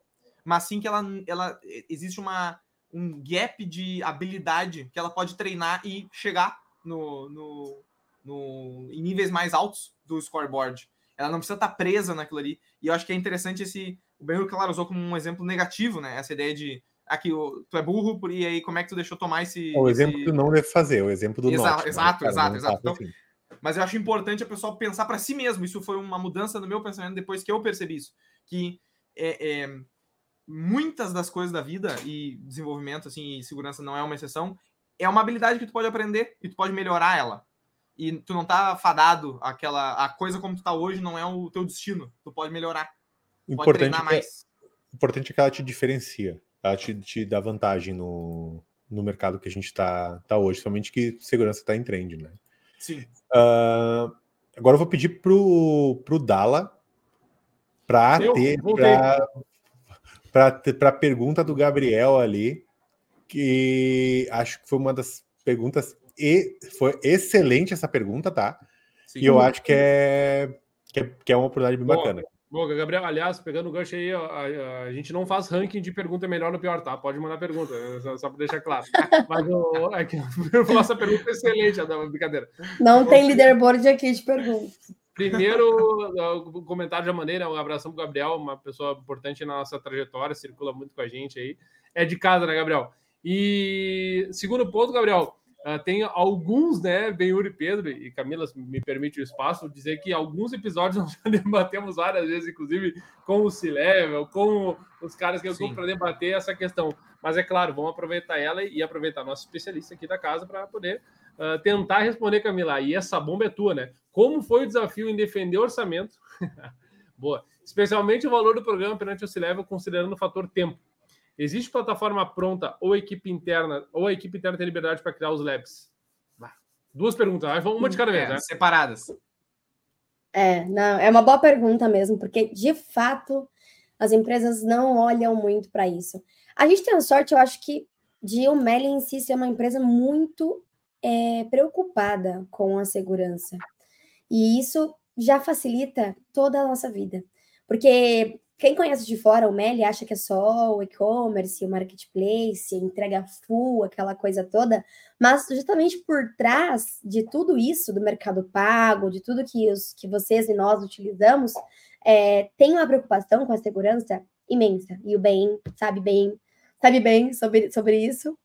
Speaker 1: mas sim que ela, ela existe uma, um gap de habilidade que ela pode treinar e chegar no, no, no, em níveis mais altos do scoreboard. Ela não precisa estar presa naquilo ali. E eu acho que é interessante esse. O Benhur, claro, usou como um exemplo negativo, né? Essa ideia de aqui ah, tu é burro, e aí como é que tu deixou tomar esse.
Speaker 2: O
Speaker 1: esse...
Speaker 2: exemplo que tu não deve fazer, o exemplo do
Speaker 1: Exato,
Speaker 2: norte,
Speaker 1: exato,
Speaker 2: né?
Speaker 1: exato, exato. Então,
Speaker 2: assim.
Speaker 1: Mas eu acho importante a pessoa pensar para si mesmo. Isso foi uma mudança no meu pensamento depois que eu percebi isso. Que é, é, muitas das coisas da vida e desenvolvimento, assim, e segurança não é uma exceção, é uma habilidade que tu pode aprender e tu pode melhorar ela e tu não tá fadado aquela a coisa como tu tá hoje não é o teu destino. Tu pode melhorar.
Speaker 2: Importante pode treinar é mais. É, importante é que ela te diferencia, ela te, te dá vantagem no, no mercado que a gente tá, tá hoje, somente que segurança tá em trend, né?
Speaker 1: Sim.
Speaker 2: Uh, agora eu vou pedir pro, pro Dala para ter para a pergunta do Gabriel ali, que acho que foi uma das perguntas e foi excelente essa pergunta, tá? Sim. E eu acho que é, que é, que é uma oportunidade bem
Speaker 3: boa,
Speaker 2: bacana.
Speaker 3: Boa, Gabriel, aliás, pegando o gancho aí, a, a, a, gente não faz ranking de pergunta melhor ou pior, tá? Pode mandar pergunta, só, só para deixar claro. Mas o, é que eu faço a pergunta excelente, a brincadeira.
Speaker 4: Não Bom, tem leaderboard aqui de perguntas.
Speaker 3: Primeiro, o comentário de maneira, um abração para o Gabriel, uma pessoa importante na nossa trajetória, circula muito com a gente aí. É de casa, né, Gabriel? E segundo ponto, Gabriel, Uh, tem alguns, né, Benhur e Pedro, e Camila, me permite o espaço, dizer que alguns episódios nós já debatemos várias vezes, inclusive com o C-Level, com os caras que eu para debater essa questão. Mas é claro, vamos aproveitar ela e aproveitar nosso especialista aqui da casa para poder uh, tentar responder, Camila. E essa bomba é tua, né? Como foi o desafio em defender o orçamento? Boa. Especialmente o valor do programa perante o C-Level, considerando o fator tempo. Existe plataforma pronta ou equipe interna, ou a equipe interna tem liberdade para criar os labs? Duas perguntas, uma de cada vez,
Speaker 1: é,
Speaker 3: né?
Speaker 1: Separadas.
Speaker 4: É, não, é uma boa pergunta mesmo, porque de fato as empresas não olham muito para isso. A gente tem a sorte, eu acho que, de o Meli em si ser uma empresa muito é, preocupada com a segurança. E isso já facilita toda a nossa vida. Porque quem conhece de fora o Meli acha que é só o e-commerce, o marketplace, entrega full, aquela coisa toda, mas justamente por trás de tudo isso, do mercado pago, de tudo que, os, que vocês e nós utilizamos, é, tem uma preocupação com a segurança imensa. E o bem sabe bem, sabe bem sobre, sobre isso.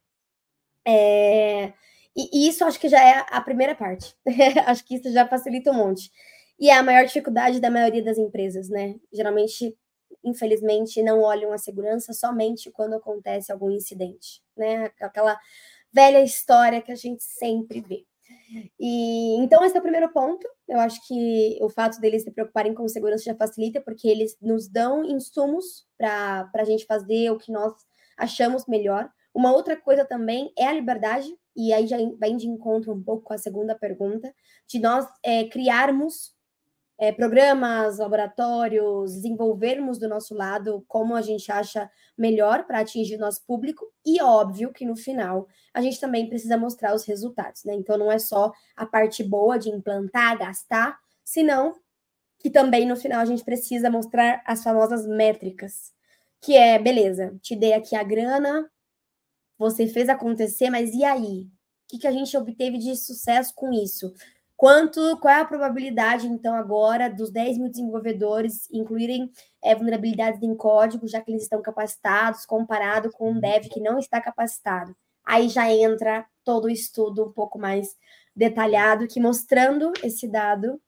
Speaker 4: É, e, e isso acho que já é a primeira parte. acho que isso já facilita um monte. E é a maior dificuldade da maioria das empresas, né? Geralmente infelizmente, não olham a segurança somente quando acontece algum incidente, né? Aquela velha história que a gente sempre vê. E então esse é o primeiro ponto. Eu acho que o fato deles se preocuparem com segurança já facilita, porque eles nos dão insumos para a gente fazer o que nós achamos melhor. Uma outra coisa também é a liberdade, e aí já vai de encontro um pouco com a segunda pergunta, de nós é, criarmos é, programas, laboratórios, desenvolvermos do nosso lado como a gente acha melhor para atingir nosso público, e óbvio que no final a gente também precisa mostrar os resultados, né? Então não é só a parte boa de implantar, gastar, senão que também no final a gente precisa mostrar as famosas métricas, que é, beleza, te dei aqui a grana, você fez acontecer, mas e aí? O que, que a gente obteve de sucesso com isso? Quanto, qual é a probabilidade, então, agora, dos 10 mil desenvolvedores incluírem é, vulnerabilidades em código, já que eles estão capacitados, comparado com um dev que não está capacitado? Aí já entra todo o estudo um pouco mais detalhado, que mostrando esse dado,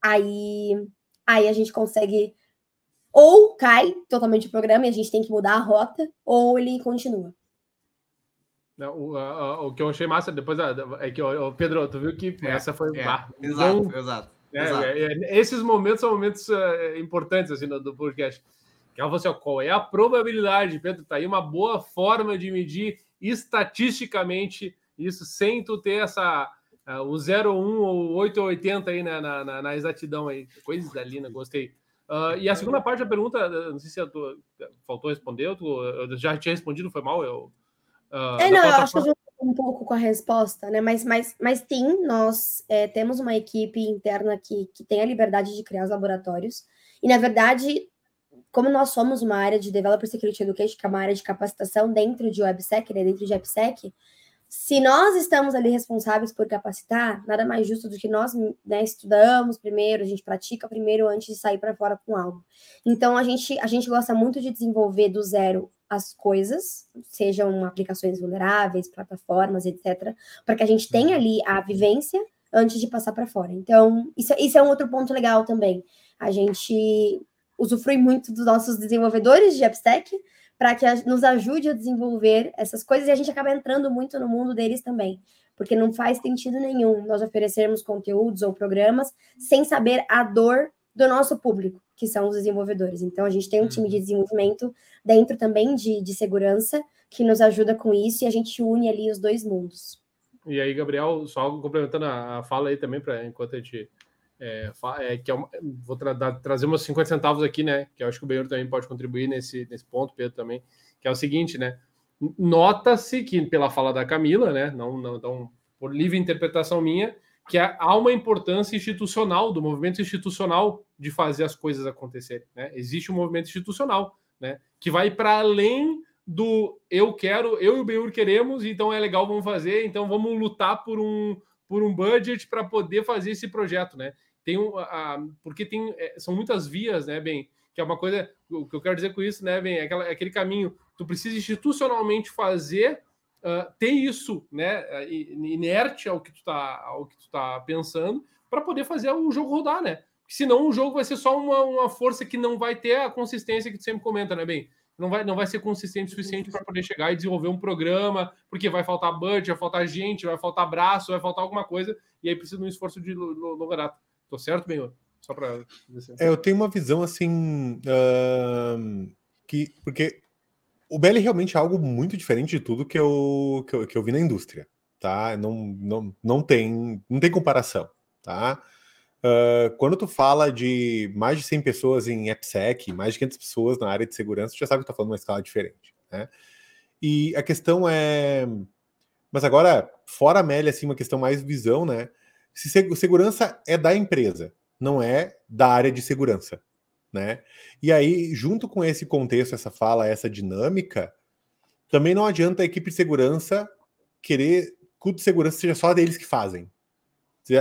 Speaker 4: aí, aí a gente consegue ou cai totalmente o programa e a gente tem que mudar a rota, ou ele continua.
Speaker 3: O, o que eu achei massa depois é que, o Pedro, tu viu que é, essa foi.
Speaker 1: É, bah, exato, bom, exato.
Speaker 3: É, exato. É, é, esses momentos são momentos uh, importantes assim, do, do podcast. Que ela falou assim: ó, qual é a probabilidade, Pedro? Tá aí uma boa forma de medir estatisticamente isso, sem tu ter essa. Uh, o 0 1 ou 8 ou 80 aí na, na, na, exatidão aí. Coisas ali, né? Gostei. Uh, e a segunda parte da pergunta, não sei se faltou responder, tu, eu já tinha respondido, foi mal, eu.
Speaker 4: Uh, é, não, eu acho que eu um pouco com a resposta, né? Mas, mas, mas sim, nós é, temos uma equipe interna que, que tem a liberdade de criar os laboratórios. E, na verdade, como nós somos uma área de Developer Security Education, que é uma área de capacitação dentro de WebSec, né, dentro de AppSec, se nós estamos ali responsáveis por capacitar, nada mais justo do que nós né, estudamos primeiro, a gente pratica primeiro antes de sair para fora com algo. Então a gente a gente gosta muito de desenvolver do zero as coisas, sejam aplicações vulneráveis, plataformas, etc, para que a gente tenha ali a vivência antes de passar para fora. Então isso, isso é um outro ponto legal também. A gente usufrui muito dos nossos desenvolvedores de AppSec, para que nos ajude a desenvolver essas coisas e a gente acaba entrando muito no mundo deles também, porque não faz sentido nenhum nós oferecermos conteúdos ou programas sem saber a dor do nosso público, que são os desenvolvedores. Então, a gente tem um time de uhum. desenvolvimento dentro também de, de segurança que nos ajuda com isso e a gente une ali os dois mundos.
Speaker 3: E aí, Gabriel, só complementando a, fala aí também, para enquanto a gente é, é, que é uma, vou tra trazer umas 50 centavos aqui, né? Que eu acho que o Benhur também pode contribuir nesse, nesse ponto, Pedro também, que é o seguinte, né? Nota-se que, pela fala da Camila, né? Não, não, então, por livre interpretação minha, que há uma importância institucional, do movimento institucional de fazer as coisas acontecerem. Né? Existe um movimento institucional né? que vai para além do eu quero, eu e o Benhur queremos, então é legal, vamos fazer, então vamos lutar por um, por um budget para poder fazer esse projeto, né? tem um, a, porque tem, é, são muitas vias, né, bem, que é uma coisa, o que eu quero dizer com isso, né, bem, é aquela, é aquele caminho, tu precisa institucionalmente fazer, uh, ter isso, né, inerte ao que tu tá, ao que tu tá pensando, para poder fazer o jogo rodar, né? Porque senão o jogo vai ser só uma, uma força que não vai ter a consistência que tu sempre comenta, né, bem? Não vai, não vai ser consistente o suficiente para poder chegar e desenvolver um programa, porque vai faltar budget, vai faltar gente, vai faltar braço, vai faltar alguma coisa, e aí precisa de um esforço de longa data. Tô certo, Benhor? Só para.
Speaker 2: É, eu tenho uma visão assim. Uh, que, porque o BL realmente é algo muito diferente de tudo que eu, que eu, que eu vi na indústria. Tá? Não, não, não, tem, não tem comparação. Tá? Uh, quando tu fala de mais de 100 pessoas em AppSec, mais de 500 pessoas na área de segurança, tu já sabe que tá falando uma escala diferente. Né? E a questão é. Mas agora, fora a Amélia, assim, uma questão mais visão, né? se segurança é da empresa, não é da área de segurança, né? E aí, junto com esse contexto, essa fala, essa dinâmica, também não adianta a equipe de segurança querer que o de segurança seja só deles que fazem.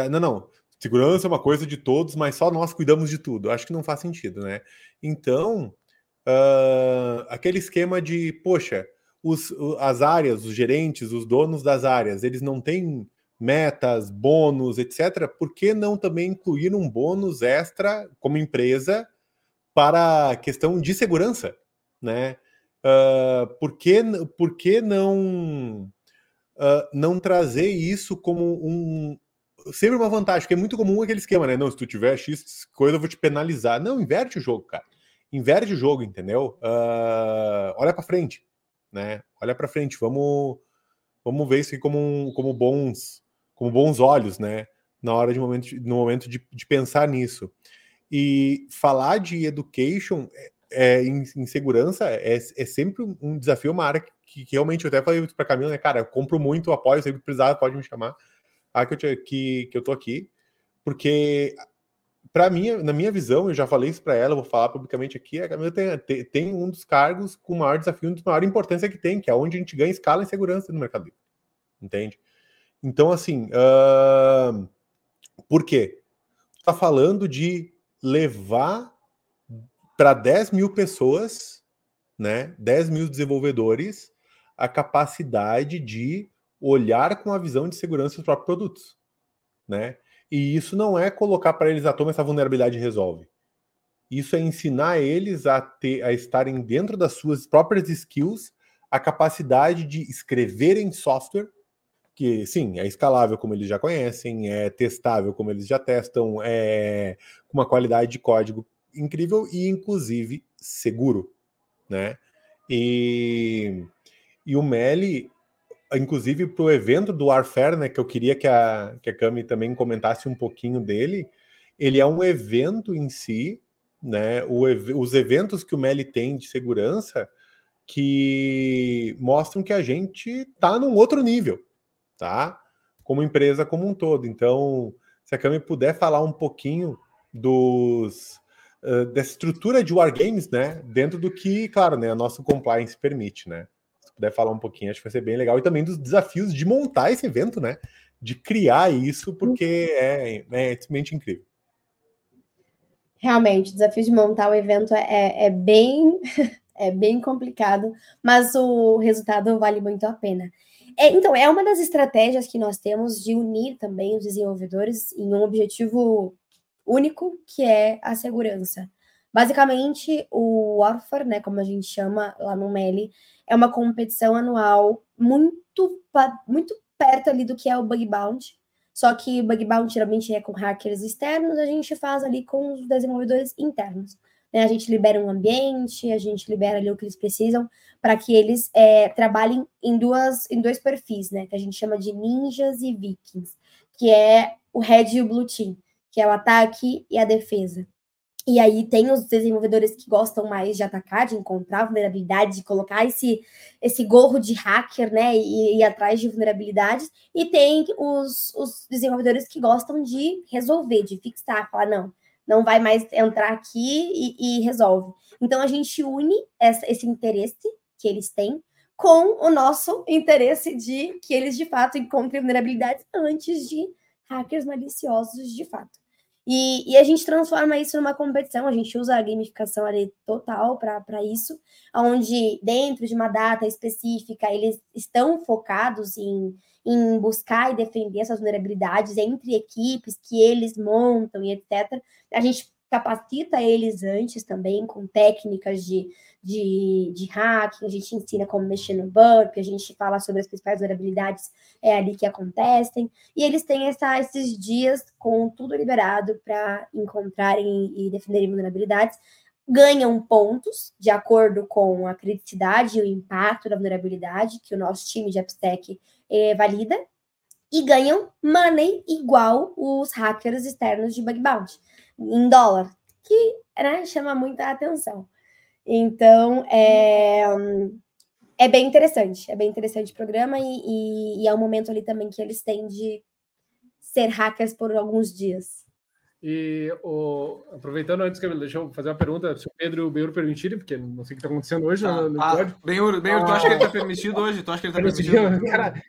Speaker 2: Não, não. Segurança é uma coisa de todos, mas só nós cuidamos de tudo. Acho que não faz sentido, né? Então, uh, aquele esquema de, poxa, os, as áreas, os gerentes, os donos das áreas, eles não têm metas, bônus, etc., por que não também incluir um bônus extra como empresa para a questão de segurança, né? Uh, por, que, por que não uh, não trazer isso como um sempre uma vantagem, porque é muito comum aquele esquema, né? Não, se tu tiver X coisa, eu vou te penalizar. Não, inverte o jogo, cara. Inverte o jogo, entendeu? Uh, olha para frente, né? Olha para frente, vamos vamos ver isso aqui como, como bons como bons olhos, né? na hora de momento, no momento de, de pensar nisso. E falar de education é, é, em, em, segurança é, é, sempre um desafio, uma área que, que realmente eu até falei para Camila, né, cara, eu compro muito, apoio, sempre precisar, pode me chamar. Ah, que eu, que, que eu tô aqui, porque para mim, na minha visão, eu já falei isso para ela, vou falar publicamente aqui, a Camila tem, tem, um dos cargos com maior desafio, de maior importância que tem, que é onde a gente ganha escala em segurança no mercado. Entende? Então, assim, uh, por quê? Está falando de levar para 10 mil pessoas, né, 10 mil desenvolvedores, a capacidade de olhar com a visão de segurança dos próprios produtos, né? E isso não é colocar para eles, a ah, toma essa vulnerabilidade resolve. Isso é ensinar eles a ter, a estarem dentro das suas próprias skills, a capacidade de escreverem software que sim, é escalável como eles já conhecem, é testável como eles já testam, é com uma qualidade de código incrível e inclusive seguro, né? E, e o Meli, inclusive para o evento do Warfare, né, que eu queria que a, que a Cami também comentasse um pouquinho dele, ele é um evento em si, né? O, os eventos que o Meli tem de segurança que mostram que a gente está num outro nível, tá? Como empresa como um todo. Então, se a Cami puder falar um pouquinho dos uh, dessa estrutura de wargames, né? Dentro do que, claro, né, a nossa compliance permite, né? Se puder falar um pouquinho, acho que vai ser bem legal. E também dos desafios de montar esse evento, né? De criar isso, porque é, é simplesmente incrível.
Speaker 4: Realmente, o desafio de montar o evento é, é, é bem é bem complicado, mas o resultado vale muito a pena. É, então, é uma das estratégias que nós temos de unir também os desenvolvedores em um objetivo único, que é a segurança. Basicamente, o Warfare, né, como a gente chama lá no Meli, é uma competição anual muito, muito perto ali do que é o Bug Bounty. Só que o Bug Bounty geralmente é com hackers externos, a gente faz ali com os desenvolvedores internos. Né? A gente libera um ambiente, a gente libera ali o que eles precisam para que eles é, trabalhem em, duas, em dois perfis, né? Que a gente chama de ninjas e vikings, que é o red e o blue team, que é o ataque e a defesa. E aí tem os desenvolvedores que gostam mais de atacar, de encontrar vulnerabilidade, de colocar esse, esse gorro de hacker, né, e ir atrás de vulnerabilidades. E tem os, os desenvolvedores que gostam de resolver, de fixar, falar, não, não vai mais entrar aqui e, e resolve. Então a gente une essa, esse interesse que eles têm com o nosso interesse de que eles de fato encontrem vulnerabilidades antes de hackers maliciosos de fato. E, e, a gente transforma isso numa competição, a gente usa a gamificação ali total para isso, onde dentro de uma data específica eles estão focados em, em buscar e defender essas vulnerabilidades entre equipes que eles montam e etc. A gente capacita eles antes também com técnicas de, de, de hacking, a gente ensina como mexer no bug, a gente fala sobre as principais vulnerabilidades é ali que acontecem, e eles têm essa, esses dias com tudo liberado para encontrarem e defenderem vulnerabilidades, ganham pontos de acordo com a criticidade e o impacto da vulnerabilidade que o nosso time de AppStack é, valida, e ganham money igual os hackers externos de bug bounty em dólar, que né, chama muita atenção. Então, é, é bem interessante, é bem interessante o programa e, e, e é um momento ali também que eles têm de ser hackers por alguns dias.
Speaker 3: E o, aproveitando antes, Camila, deixa eu fazer uma pergunta, se o Pedro e o Benhur permitirem, porque não sei o que está acontecendo hoje ah, no, no
Speaker 1: ah, Benhur, Benhur, tu acha que ele está permitido hoje? Tu acha que ele está permitido?
Speaker 2: Cara,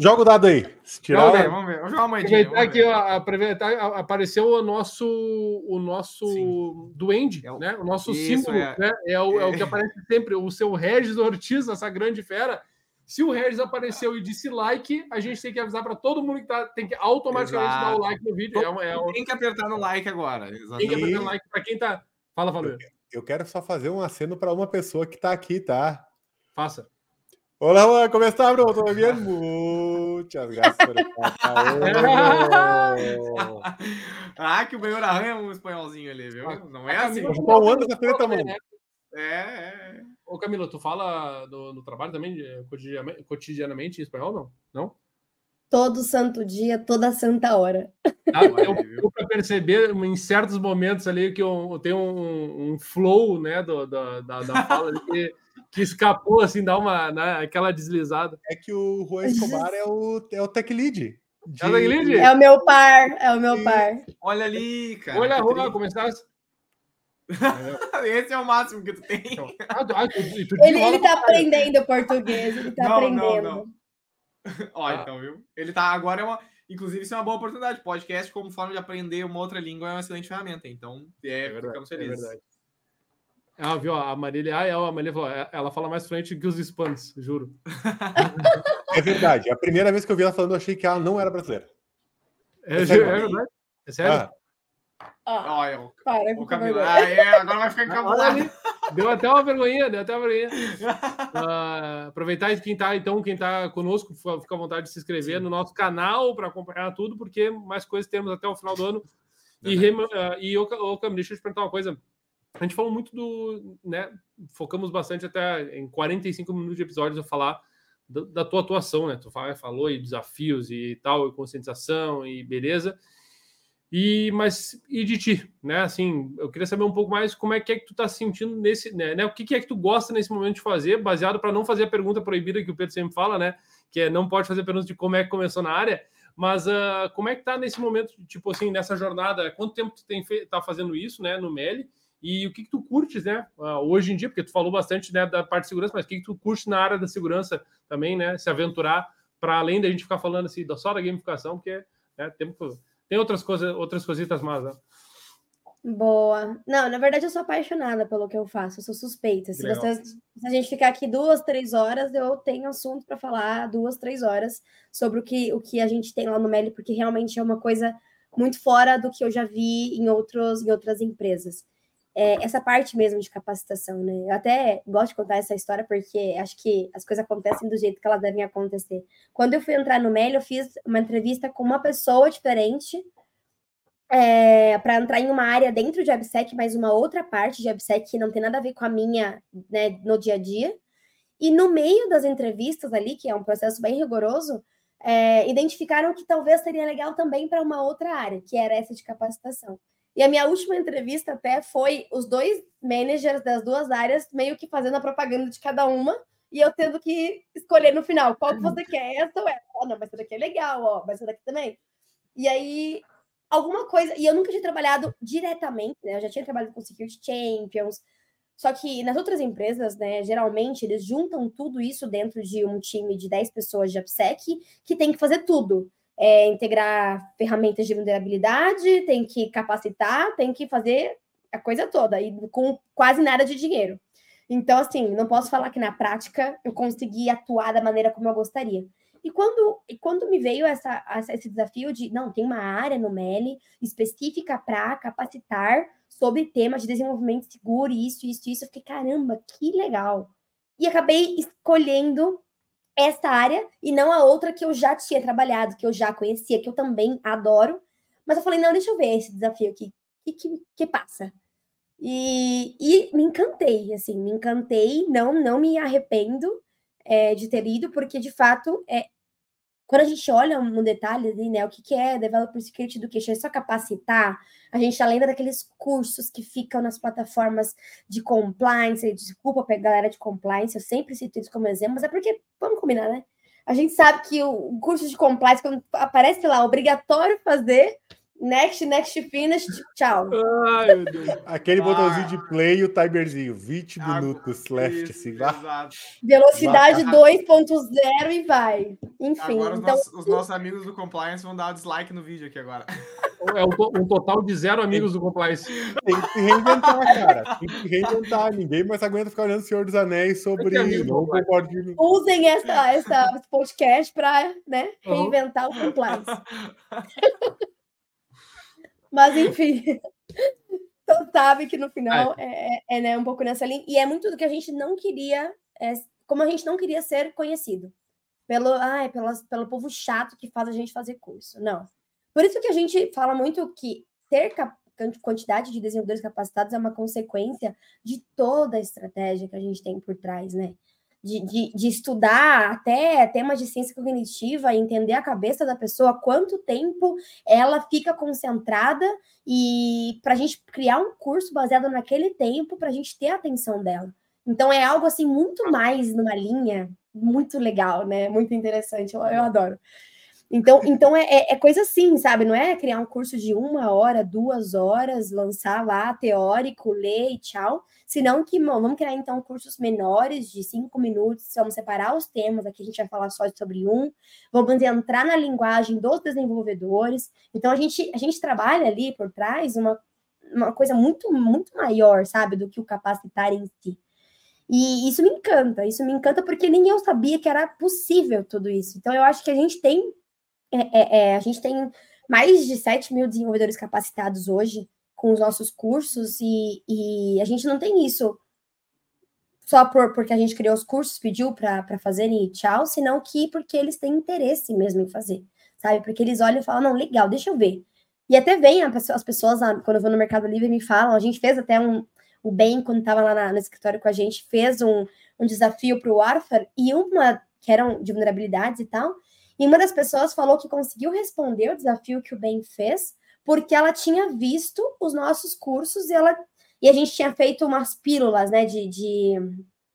Speaker 2: Joga o dado aí.
Speaker 1: Se tirar, vamos ver, vamos ver. Vamos jogar uma moedinha.
Speaker 3: Aproveitar que aproveitar, apareceu o nosso, o nosso duende, é o, né? O nosso isso, símbolo, é. Né? É, o, é o que aparece sempre, o seu Regis Ortiz, essa grande fera. Se o Regis apareceu e disse like, a gente tem que avisar para todo mundo que tá, tem que automaticamente Exato. dar o like no vídeo.
Speaker 1: É, é, tem que apertar no like agora.
Speaker 3: Exatamente. Tem que apertar no like para quem tá. Fala, Valeu.
Speaker 2: Eu quero só fazer um aceno para uma pessoa que está aqui, tá?
Speaker 3: Faça.
Speaker 2: Hola, hola, ¿cómo está, bro? ¿Todo bien? Muchas gracias por estar
Speaker 1: Ah, que o Benhor arranha um espanholzinho ali, viu? Não é assim.
Speaker 2: Qual ano da treta, mano?
Speaker 1: É, é.
Speaker 3: Ô, Camilo, tu fala no, no trabalho também, cotidianamente, cotidianamente em espanhol, não? Não?
Speaker 4: todo santo dia, toda santa hora.
Speaker 3: Ah, eu, eu para perceber em certos momentos ali que eu, tenho um, um, flow né, do, do da, da fala que, que escapou, assim, dá uma né, aquela deslizada.
Speaker 2: É que o Juan Escobar é o, é o tech lead.
Speaker 3: De... É, o tech lead?
Speaker 4: é o meu par, é o meu par.
Speaker 1: Olha ali, cara.
Speaker 3: Olha, Juan, como estás?
Speaker 1: Esse é o máximo que tu tem. Então,
Speaker 3: ah, ah,
Speaker 4: ele, ele tá aprendendo português, ele tá não, aprendendo. Não, não.
Speaker 1: Ó, ah. então, viu? Ele tá agora é uma. Inclusive, isso é uma boa oportunidade. Podcast, como forma de aprender uma outra língua, é uma excelente ferramenta. Então, é, é verdade, ficamos é felizes. É verdade.
Speaker 3: Ah, viu? A Marília, ah, é, a Marília falou, é, ela fala mais frente que os spams, juro.
Speaker 2: É verdade. A primeira vez que eu vi ela falando, eu achei que ela não era brasileira.
Speaker 3: É, é, verdade. É sério? Ah.
Speaker 4: Ah,
Speaker 1: Olha, o, para, o Camilo. Ah, é, agora vai ficar encabulado.
Speaker 3: Deu até uma vergonhinha, deu até uma vergonhinha. Uh, aproveitar quem tá, então, quem tá conosco, fica à vontade de se inscrever Sim. no nosso canal para acompanhar tudo, porque mais coisas temos até o final do ano. E, uh, e ô, Camilo, deixa eu te perguntar uma coisa. A gente falou muito do. né? Focamos bastante até em 45 minutos de episódios a falar da, da tua atuação, né? Tu falou e desafios e tal, e conscientização e beleza. E mas e de ti, né? Assim, eu queria saber um pouco mais como é que é que tu tá sentindo nesse, né? né? O que, que é que tu gosta nesse momento de fazer, baseado para não fazer a pergunta proibida que o Pedro sempre fala, né? Que é não pode fazer perguntas de como é que começou na área, mas uh, como é que tá nesse momento, tipo assim, nessa jornada? Quanto tempo tu tem tá fazendo isso, né? No Meli e o que, que tu curtes, né? Uh, hoje em dia, porque tu falou bastante né, da parte de segurança, mas o que, que tu curte na área da segurança também, né? Se aventurar para além da gente ficar falando assim só da gamificação, porque né, tempo tem outras coisas, outras cositas mais, né?
Speaker 4: Boa. Não, na verdade eu sou apaixonada pelo que eu faço, eu sou suspeita. Se, você, se a gente ficar aqui duas, três horas, eu tenho assunto para falar duas, três horas sobre o que, o que a gente tem lá no Meli, porque realmente é uma coisa muito fora do que eu já vi em, outros, em outras empresas é, essa parte mesmo de capacitação, né? Eu até gosto de contar essa história porque acho que as coisas acontecem do jeito que elas devem acontecer. Quando eu fui entrar no MEL, eu fiz uma entrevista com uma pessoa diferente é, para entrar em uma área dentro de ABSEC, mas uma outra parte de ABSEC que não tem nada a ver com a minha né, no dia a dia. E no meio das entrevistas ali, que é um processo bem rigoroso, é, identificaram que talvez seria legal também para uma outra área, que era essa de capacitação. E a minha última entrevista até foi os dois managers das duas áreas meio que fazendo a propaganda de cada uma e eu tendo que escolher no final qual que você quer, essa ou essa. Oh, não, mas essa daqui é legal, ó, mas essa daqui também. E aí, alguma coisa. E eu nunca tinha trabalhado diretamente, né? Eu já tinha trabalhado com Security Champions. Só que nas outras empresas, né, geralmente eles juntam tudo isso dentro de um time de 10 pessoas de AppSec que tem que fazer tudo é, integrar ferramentas de vulnerabilidade, tem que capacitar, tem que fazer a coisa toda, e com quase nada de dinheiro. Então, assim, não posso falar que na prática eu consegui atuar da maneira como eu gostaria. E quando, e quando me veio essa, esse desafio de, não, tem uma área no MELI específica para capacitar sobre temas de desenvolvimento seguro, isso, isso, isso, eu fiquei, caramba, que legal. E acabei escolhendo essa área e não a outra que eu já tinha trabalhado, que eu já conhecia, que eu também adoro. Mas eu falei, não, deixa eu ver esse desafio aqui. O que, que, que passa? E, e me encantei, assim, me encantei, não, não me arrependo é, de ter ido, porque de fato é, quando a gente olha no detalhe, né, o que, que é Developer Security Education, é só capacitar, a gente tá lembra daqueles cursos que ficam nas plataformas de compliance, desculpa pra galera de compliance, eu sempre cito isso como exemplo, mas é porque, vamos combinar, né? A gente sabe que o curso de compliance, quando aparece lá, obrigatório fazer, Next, next, finish, tchau.
Speaker 2: Ai, meu Deus. Aquele ah. botãozinho de play e o timerzinho, 20 ah, minutos left, assim, vai.
Speaker 4: Velocidade 2.0 e vai. Enfim.
Speaker 1: Agora então... os, nossos, os nossos amigos do Compliance vão dar dislike no vídeo aqui agora.
Speaker 3: É um, um total de zero amigos do Compliance.
Speaker 2: Tem que se reinventar, cara. Tem que reinventar. Ninguém mais aguenta ficar olhando o Senhor dos Anéis sobre. Não
Speaker 4: concordo. Usem essa, essa podcast para né, reinventar uhum. o Compliance. Mas, enfim. então, sabe que no final é, é, é né, um pouco nessa linha. E é muito do que a gente não queria, é, como a gente não queria ser conhecido. Pelo, ai, pelas, pelo povo chato que faz a gente fazer curso. Não. Por isso que a gente fala muito que ter quantidade de desenvolvedores capacitados é uma consequência de toda a estratégia que a gente tem por trás, né? De, de, de, estudar até temas de ciência cognitiva, entender a cabeça da pessoa, quanto tempo ela fica concentrada e para a gente criar um curso baseado naquele tempo para a gente ter a atenção dela. Então é algo assim muito mais numa linha muito legal, né? Muito interessante, eu, eu adoro. Então, então é, é, é, coisa assim, sabe? Não é criar um curso de uma hora, duas horas, lançar lá teórico, ler e tchau. Senão que, bom, vamos criar então cursos menores de cinco minutos, vamos separar os temas, aqui a gente vai falar só sobre um, vamos entrar na linguagem dos desenvolvedores. Então a gente, a gente trabalha ali por trás uma, uma coisa muito, muito maior, sabe, do que o capacitar em si. E isso me encanta, isso me encanta porque nem eu sabia que era possível tudo isso. Então eu acho que a gente tem é, é, é, a gente tem mais de 7 mil desenvolvedores capacitados hoje com os nossos cursos e, e a gente não tem isso só por, porque a gente criou os cursos, pediu para fazerem e tchau, senão que porque eles têm interesse mesmo em fazer, sabe? Porque eles olham e falam, não, legal, deixa eu ver. E até vem as pessoas, quando eu vou no Mercado Livre, me falam, a gente fez até um, o Ben, quando estava lá na, no escritório com a gente, fez um, um desafio para o Warfare, e uma, que eram de vulnerabilidades e tal, e uma das pessoas falou que conseguiu responder o desafio que o Ben fez, porque ela tinha visto os nossos cursos e ela e a gente tinha feito umas pílulas, né, de, de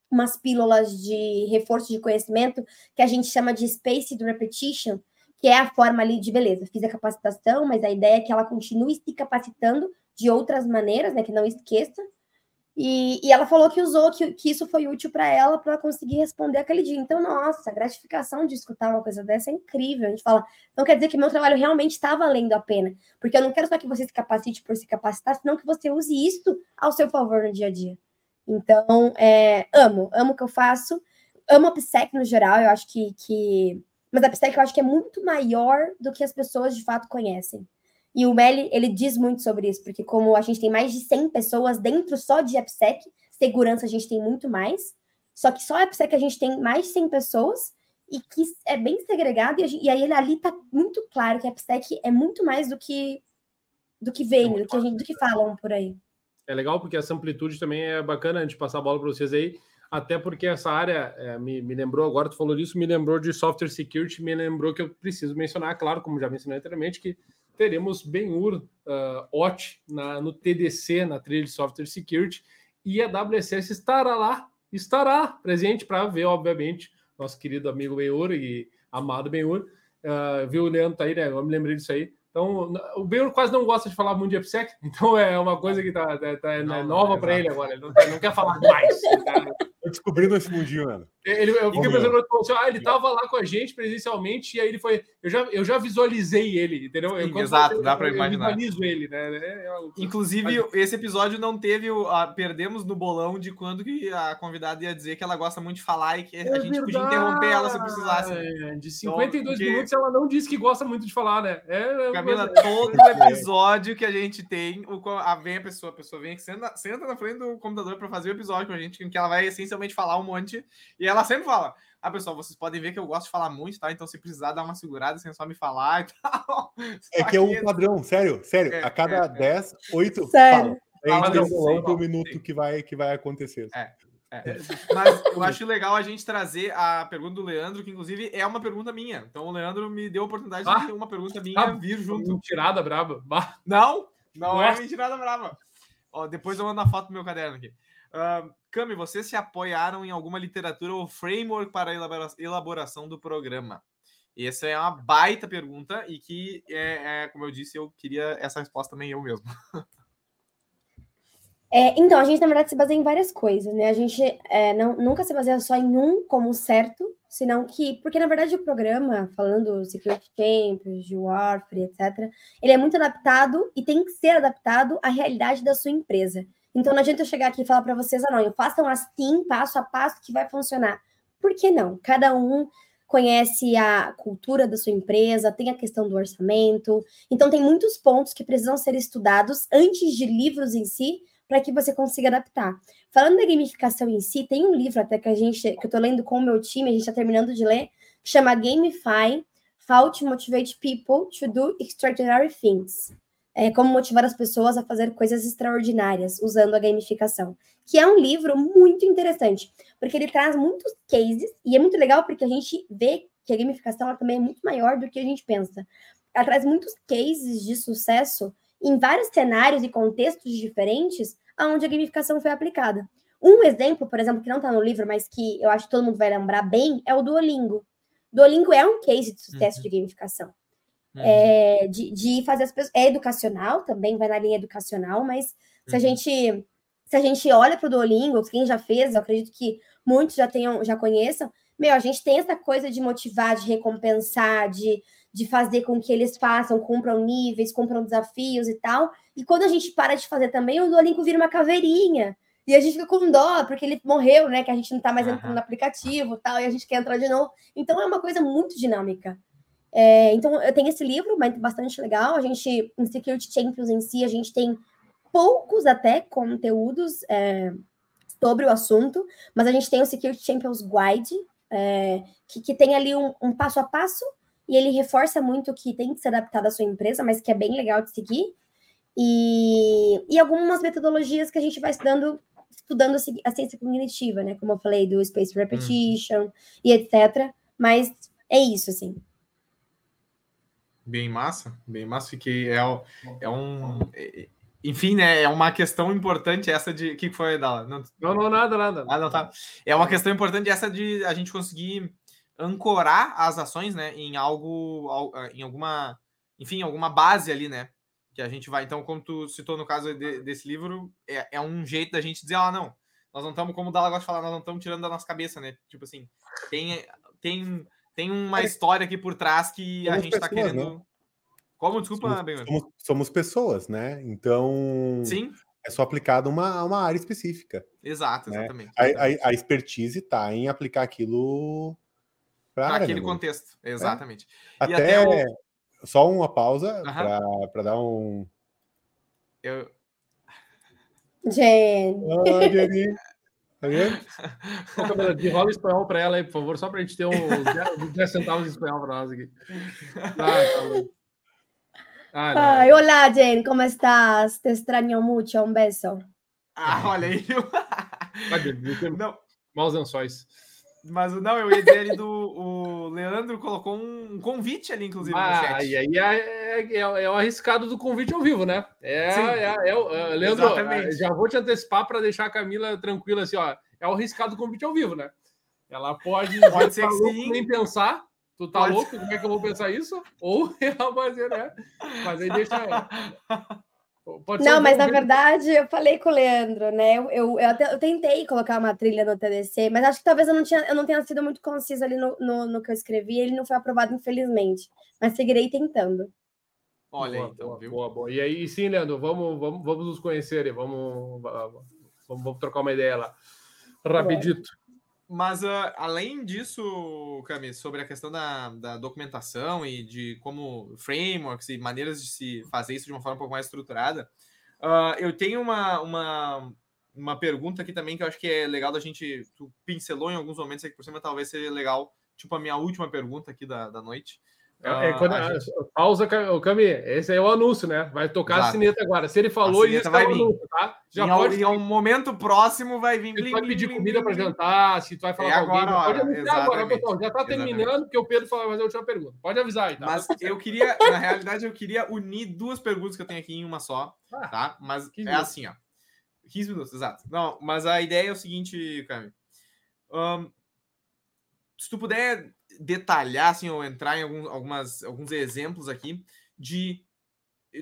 Speaker 4: umas pílulas de reforço de conhecimento que a gente chama de spaced repetition, que é a forma ali de beleza, fiz a capacitação, mas a ideia é que ela continue se capacitando de outras maneiras, né, que não esqueça. E, e ela falou que usou, que, que isso foi útil para ela para conseguir responder aquele dia. Então, nossa, a gratificação de escutar uma coisa dessa é incrível. A gente fala, então quer dizer que meu trabalho realmente está valendo a pena. Porque eu não quero só que você se capacite por se capacitar, senão que você use isso ao seu favor no dia a dia. Então, é, amo, amo o que eu faço. Amo a PSEC no geral, eu acho que, que. Mas a PSEC eu acho que é muito maior do que as pessoas de fato conhecem. E o Meli, ele diz muito sobre isso, porque como a gente tem mais de 100 pessoas dentro só de AppSec, segurança a gente tem muito mais, só que só a AppSec a gente tem mais de 100 pessoas, e que é bem segregado, e, gente, e aí ali tá muito claro que a AppSec é muito mais do que do que vem, do que, a gente, do que falam por aí.
Speaker 3: É legal porque essa amplitude também é bacana a gente passar a bola para vocês aí, até porque essa área é, me, me lembrou, agora tu falou disso, me lembrou de software security, me lembrou que eu preciso mencionar, claro, como já mencionei anteriormente, que teremos Ben-Hur uh, OT na, no TDC, na trilha de Software Security, e a WSS estará lá, estará presente para ver, obviamente, nosso querido amigo Ben-Hur e amado Ben-Hur. Uh, viu o Leandro tá aí, né? Eu me lembrei disso aí. Então, o Ben quase não gosta de falar muito de AppSec, então é uma coisa que tá, tá, tá não, nova para ele agora. Ele não, não, quer falar mais.
Speaker 2: Tô descobrindo esse mundinho, mano.
Speaker 3: Ele, eu fiquei pensando, assim, ah, ele tava lá com a gente presencialmente, e aí ele foi. Eu já, eu já visualizei ele, entendeu?
Speaker 1: Sim, eu, exato, eu, dá para imaginar.
Speaker 3: Eu visualizo ele, né?
Speaker 1: É, é Inclusive, esse episódio não teve. O, a, perdemos no bolão de quando que a convidada ia dizer que ela gosta muito de falar e que a é gente verdade. podia interromper ela se precisasse.
Speaker 3: De 52 então, porque... minutos, ela não disse que gosta muito de falar, né?
Speaker 1: É, Camila, todo episódio que a gente tem, o, a, vem a pessoa, a pessoa vem, senta, senta na frente do computador para fazer o episódio com a gente, em que ela vai essencialmente falar um monte, e ela sempre fala: Ah, pessoal, vocês podem ver que eu gosto de falar muito, tá? Então, se precisar dar uma segurada, sem só me falar e tal.
Speaker 2: É que é um padrão, sério, sério. É, a cada é, 10, 8 sério. fala. A gente tem um minuto que vai, que vai acontecer.
Speaker 1: É. É. Mas eu acho legal a gente trazer a pergunta do Leandro, que inclusive é uma pergunta minha. Então o Leandro me deu a oportunidade ah, de ter uma pergunta minha ah, vir junto.
Speaker 3: Mentirada braba.
Speaker 1: Não, não Nossa. é mentirada braba. Ó, depois eu mando a foto do meu caderno aqui. Uh, Cami, vocês se apoiaram em alguma literatura ou framework para a elaboração do programa? Essa é uma baita pergunta e que, é, é, como eu disse, eu queria essa resposta também eu mesmo.
Speaker 4: É, então, a gente, na verdade, se baseia em várias coisas, né? A gente é, não, nunca se baseia só em um como certo, senão que... Porque, na verdade, o programa, falando Security Champions, de Warfare, etc., ele é muito adaptado e tem que ser adaptado à realidade da sua empresa. Então não adianta eu chegar aqui e falar para vocês, ah, não, façam assim, passo a passo, que vai funcionar. Por que não? Cada um conhece a cultura da sua empresa, tem a questão do orçamento. Então tem muitos pontos que precisam ser estudados antes de livros em si, para que você consiga adaptar. Falando da gamificação em si, tem um livro até que a gente que eu estou lendo com o meu time, a gente está terminando de ler, que chama Gamify: How to Motivate People to Do Extraordinary Things. É, Como Motivar as Pessoas a Fazer Coisas Extraordinárias Usando a Gamificação, que é um livro muito interessante, porque ele traz muitos cases, e é muito legal porque a gente vê que a gamificação também é muito maior do que a gente pensa. Ela traz muitos cases de sucesso em vários cenários e contextos diferentes onde a gamificação foi aplicada. Um exemplo, por exemplo, que não está no livro, mas que eu acho que todo mundo vai lembrar bem, é o Duolingo. Duolingo é um case de sucesso uhum. de gamificação. Uhum. É, de, de fazer as pessoas. É educacional, também vai na linha educacional, mas se a uhum. gente se a gente olha para o Duolingo, quem já fez, eu acredito que muitos já tenham, já conheçam, meu, a gente tem essa coisa de motivar, de recompensar, de, de fazer com que eles façam, cumpram níveis, cumpram desafios e tal. E quando a gente para de fazer também, o Duolingo vira uma caveirinha. E a gente fica com dó, porque ele morreu, né? Que a gente não tá mais entrando no aplicativo e tal, e a gente quer entrar de novo. Então é uma coisa muito dinâmica. É, então, eu tenho esse livro, mas bastante legal. A gente, em Security Champions em si, a gente tem poucos até conteúdos é, sobre o assunto, mas a gente tem o Security Champions Guide, é, que, que, tem ali um, um, passo a passo, e ele reforça muito que tem que ser adaptado à sua empresa, mas que é bem legal de seguir. E, e algumas metodologias que a gente vai estudando estudando a ciência cognitiva, né? Como eu falei, do space repetition hum. e etc. Mas é isso, assim.
Speaker 1: Bem massa, bem massa. Fiquei. É, é um. É, enfim, né? É uma questão importante essa de. O que foi, Dala?
Speaker 3: Não, não, não, nada, nada.
Speaker 1: Ah, não, tá. É uma questão importante essa de a gente conseguir ancorar as ações, né? Em algo. Em alguma. Enfim, alguma base ali, né? que a gente vai. Então, como tu citou no caso de, desse livro, é, é, um jeito da gente dizer, ah, não, nós não estamos, como o Dala gosta de falar, nós não estamos tirando da nossa cabeça, né? Tipo assim, tem, tem, tem uma é. história aqui por trás que somos a gente está querendo. Né? Como? Desculpa,
Speaker 2: somos, somos, somos, pessoas, né? Então.
Speaker 1: Sim.
Speaker 2: É só aplicado uma, uma área específica.
Speaker 1: Exato, né? exatamente.
Speaker 2: A, a, a expertise está em aplicar aquilo
Speaker 1: para aquele né, contexto. Exatamente.
Speaker 2: É. Até, até o... Só uma pausa uhum. para dar um.
Speaker 1: Eu.
Speaker 4: Jen.
Speaker 2: Jenny. Tá
Speaker 3: vendo? rola espanhol para ela aí, por favor, só para a gente ter uns 10 centavos de espanhol para nós aqui. Ah, tá
Speaker 4: ah, Ai, olá, Jen, como estás? Te extraño mucho, um beijo.
Speaker 1: Ah, olha aí.
Speaker 3: Não. Maus lençóis.
Speaker 1: Mas não, eu ia dizer ali do. O Leandro colocou um convite ali, inclusive, ah, no chat.
Speaker 3: E aí é, é, é, o arriscado do convite ao vivo, né? É, é, é, é Leandro, Exatamente. já vou te antecipar para deixar a Camila tranquila assim, ó. É o arriscado do convite ao vivo, né? Ela pode, pode ser tá sim. nem pensar. Tu tá pode. louco? Como é que eu vou pensar isso? Ou ela vai dizer, né? Mas aí deixa ela.
Speaker 4: Pode não, mas na verdade eu falei com o Leandro, né? Eu, eu, eu, até, eu, tentei colocar uma trilha no TDC, mas acho que talvez eu não, tinha, eu não tenha sido muito concisa ali no, no, no que eu escrevi, ele não foi aprovado, infelizmente. Mas seguirei tentando.
Speaker 1: Olha boa, então,
Speaker 3: boa,
Speaker 1: viu?
Speaker 3: Boa, boa. E aí, sim, Leandro, vamos, vamos, vamos nos conhecer aí, vamos, vamos, vamos trocar uma ideia lá. Rapidito.
Speaker 1: Mas uh, além disso, Cami, sobre a questão da, da, documentação e de como frameworks e maneiras de se fazer isso de uma forma um pouco mais estruturada, uh, eu tenho uma, uma, uma pergunta aqui também que eu acho que é legal da gente. Tu pincelou em alguns momentos aqui por cima, talvez seja legal, tipo a minha última pergunta aqui da, da noite.
Speaker 3: É, é quando, a gente... Pausa, o Cami, esse é o anúncio, né? Vai tocar Exato. a sineta agora. Se ele falou isso,
Speaker 1: vai é vir. Anúncio, tá? Já em pode. Em um momento próximo vai vir.
Speaker 3: Se tu vai pedir blim, comida para jantar, se tu vai falar é com alguém, pode avisar agora, pessoal. Já está terminando, porque o Pedro falou fazer a última pergunta. Pode avisar aí, tá?
Speaker 1: Mas eu queria, na realidade, eu queria unir duas perguntas que eu tenho aqui em uma só, ah, tá? Mas é minutos. assim, ó. 15 minutos, exato. Não, mas a ideia é o seguinte, Cami. Um, se tu puder detalhar, assim, ou entrar em alguns, algumas, alguns exemplos aqui de.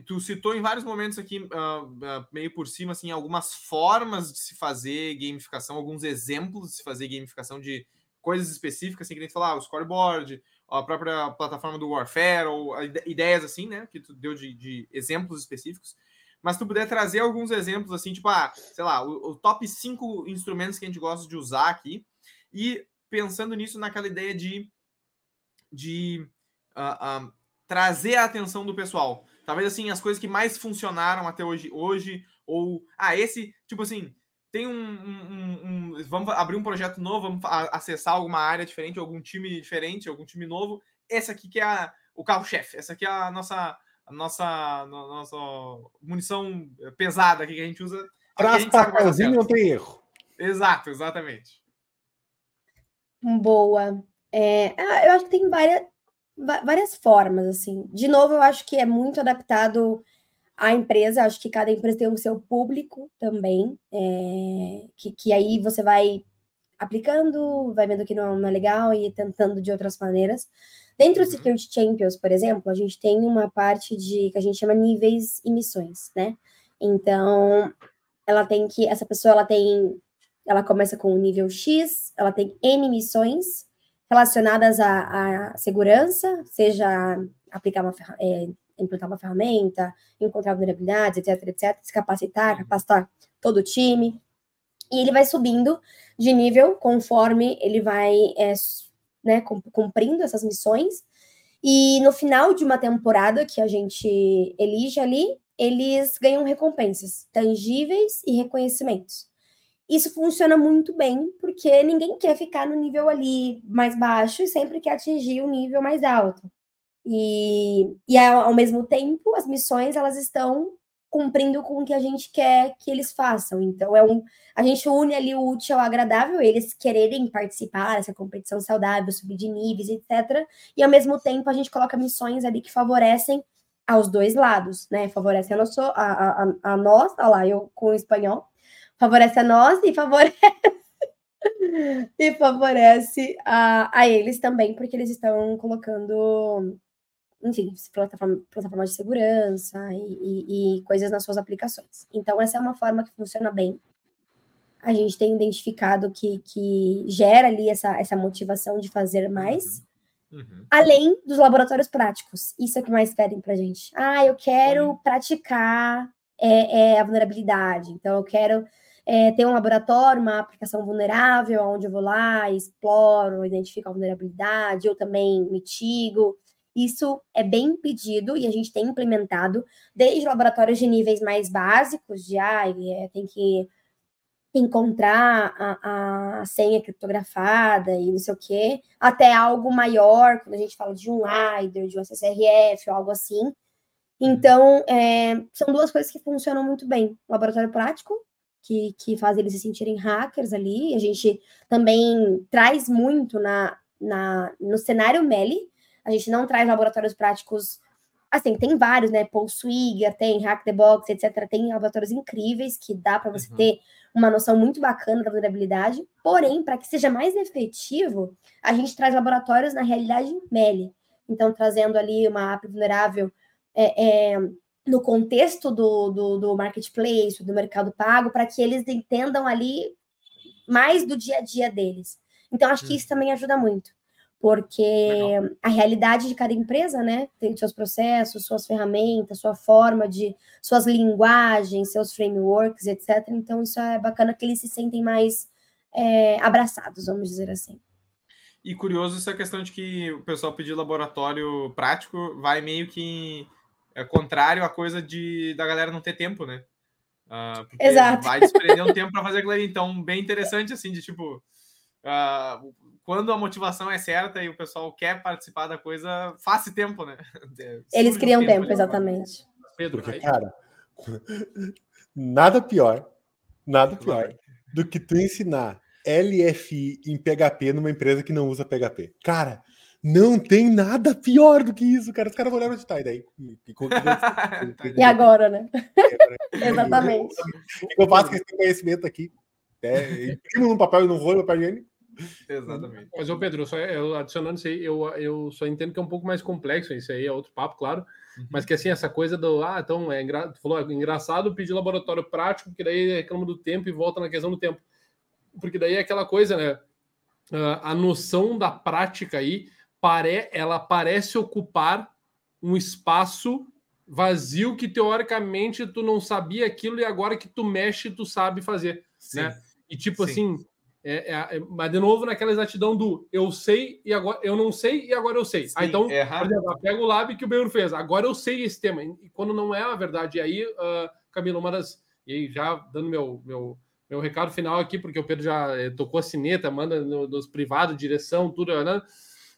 Speaker 1: Tu citou em vários momentos aqui, uh, uh, meio por cima, assim, algumas formas de se fazer gamificação, alguns exemplos de se fazer gamificação de coisas específicas, assim, que nem falar, ah, o scoreboard, a própria plataforma do Warfare, ou ideias assim, né, que tu deu de, de exemplos específicos. Mas tu puder trazer alguns exemplos, assim, tipo, ah, sei lá, o, o top 5 instrumentos que a gente gosta de usar aqui, e pensando nisso naquela ideia de de uh, uh, trazer a atenção do pessoal. Talvez assim, as coisas que mais funcionaram até hoje, hoje, ou ah, esse, tipo assim, tem um, um, um vamos abrir um projeto novo, vamos acessar alguma área diferente, algum time diferente, algum time novo. Esse aqui que é a, o carro-chefe, essa aqui é a nossa a nossa, no, nossa munição pesada aqui que a gente usa.
Speaker 2: Traz papelzinho não tem erro.
Speaker 1: Exato, exatamente.
Speaker 4: Boa. É, ah, eu acho que tem várias, várias formas, assim. De novo, eu acho que é muito adaptado à empresa. Acho que cada empresa tem o seu público também, é, que, que aí você vai aplicando, vai vendo que não, não é legal e tentando de outras maneiras. Dentro do uhum. Security Champions, por exemplo, a gente tem uma parte de que a gente chama níveis e missões, né? Então, ela tem que essa pessoa ela tem ela começa com o nível X, ela tem N missões relacionadas à, à segurança, seja aplicar uma é, implantar uma ferramenta, encontrar vulnerabilidades, etc, etc, se capacitar, uhum. capacitar todo o time. E ele vai subindo de nível conforme ele vai é, né, cumprindo essas missões. E no final de uma temporada que a gente elige ali, eles ganham recompensas tangíveis e reconhecimentos. Isso funciona muito bem, porque ninguém quer ficar no nível ali mais baixo e sempre quer atingir o nível mais alto. E, e ao, mesmo tempo, as missões elas estão cumprindo com o que a gente quer que eles façam. Então, é um, a gente une ali o útil ao agradável, eles quererem participar dessa competição saudável, subir de níveis, etc. E ao mesmo tempo, a gente coloca missões ali que favorecem aos dois lados, né? Favorece a, a, a, a nós, olha lá, eu com o espanhol, favorece a nós e favorece e favorece a, a eles também, porque eles estão colocando enfim, plataforma, plataforma de segurança e, e, e, coisas nas suas aplicações. Então, essa é uma forma que funciona bem. A gente tem identificado que, que gera ali essa, essa motivação de fazer mais, uhum. uhum. além dos laboratórios práticos. Isso é o que mais pedem para gente. Ah, eu quero uhum. praticar é, é, a vulnerabilidade. Então, eu quero é, ter um laboratório, uma aplicação vulnerável, onde eu vou lá, exploro, identifico a vulnerabilidade, eu também mitigo. Isso é bem pedido e a gente tem implementado desde laboratórios de níveis mais básicos, de ah, tem que encontrar a, a, senha criptografada e não sei o quê, até algo maior, quando a gente fala de um LIDAR, de um SSRF ou algo assim. Então, é, são duas coisas que funcionam muito bem. laboratório prático, que, que faz eles se sentirem hackers ali, a gente também traz muito na, na, no cenário Meli, a gente não traz laboratórios práticos. Assim, tem vários, né? Paul Swigger, tem Hack the Box, etc. Tem laboratórios incríveis que dá para você uhum. ter uma noção muito bacana da vulnerabilidade. Porém, para que seja mais efetivo, a gente traz laboratórios na realidade MELI. Então, trazendo ali uma app vulnerável é, é, no contexto do, do, do marketplace, do mercado pago, para que eles entendam ali mais do dia a dia deles. Então, acho que isso também ajuda muito porque Legal. a realidade de cada empresa, né, tem seus processos, suas ferramentas, sua forma de, suas linguagens, seus frameworks, etc. Então, isso é bacana que eles se sentem mais é, abraçados, vamos dizer assim.
Speaker 1: E curioso essa questão de que o pessoal pedir laboratório prático vai meio que é contrário à coisa de da galera não ter tempo, né? Uh,
Speaker 4: Exato.
Speaker 1: Vai desprender um tempo para fazer aquilo ali. Então, bem interessante, assim, de tipo, Uh, quando a motivação é certa e o pessoal quer participar da coisa, faça tempo, né?
Speaker 4: Eles criam tempo, tempo exatamente.
Speaker 2: Pedro, Porque, cara, nada pior, nada pior do que tu ensinar LFI em PHP numa empresa que não usa PHP. Cara, não tem nada pior do que isso, cara. Os caras vão olhar onde tá, e daí. E,
Speaker 4: e agora, né? É, Exatamente.
Speaker 2: Eu faço com esse conhecimento aqui. É, imprimo num papel e não vou no papel higiênico
Speaker 1: Exatamente.
Speaker 3: Mas, ô Pedro, só, eu, adicionando isso aí, eu, eu só entendo que é um pouco mais complexo, isso aí é outro papo, claro, uhum. mas que assim, essa coisa do, ah, então, é, engra... tu falou, é engraçado pedir laboratório prático, porque daí reclama do tempo e volta na questão do tempo. Porque daí é aquela coisa, né, uh, a noção da prática aí, pare... ela parece ocupar um espaço vazio que teoricamente tu não sabia aquilo e agora que tu mexe, tu sabe fazer, Sim. né? E tipo Sim. assim, é, é, é, mas de novo naquela exatidão do eu sei e agora eu não sei e agora eu sei. Ah, então, é por exemplo, pega o lab que o Beiro fez, agora eu sei esse tema. E quando não é a verdade, e aí, uh, Camila, uma das. E aí, já dando meu, meu, meu recado final aqui, porque o Pedro já eh, tocou a sineta, manda no, nos privados, direção, tudo, né?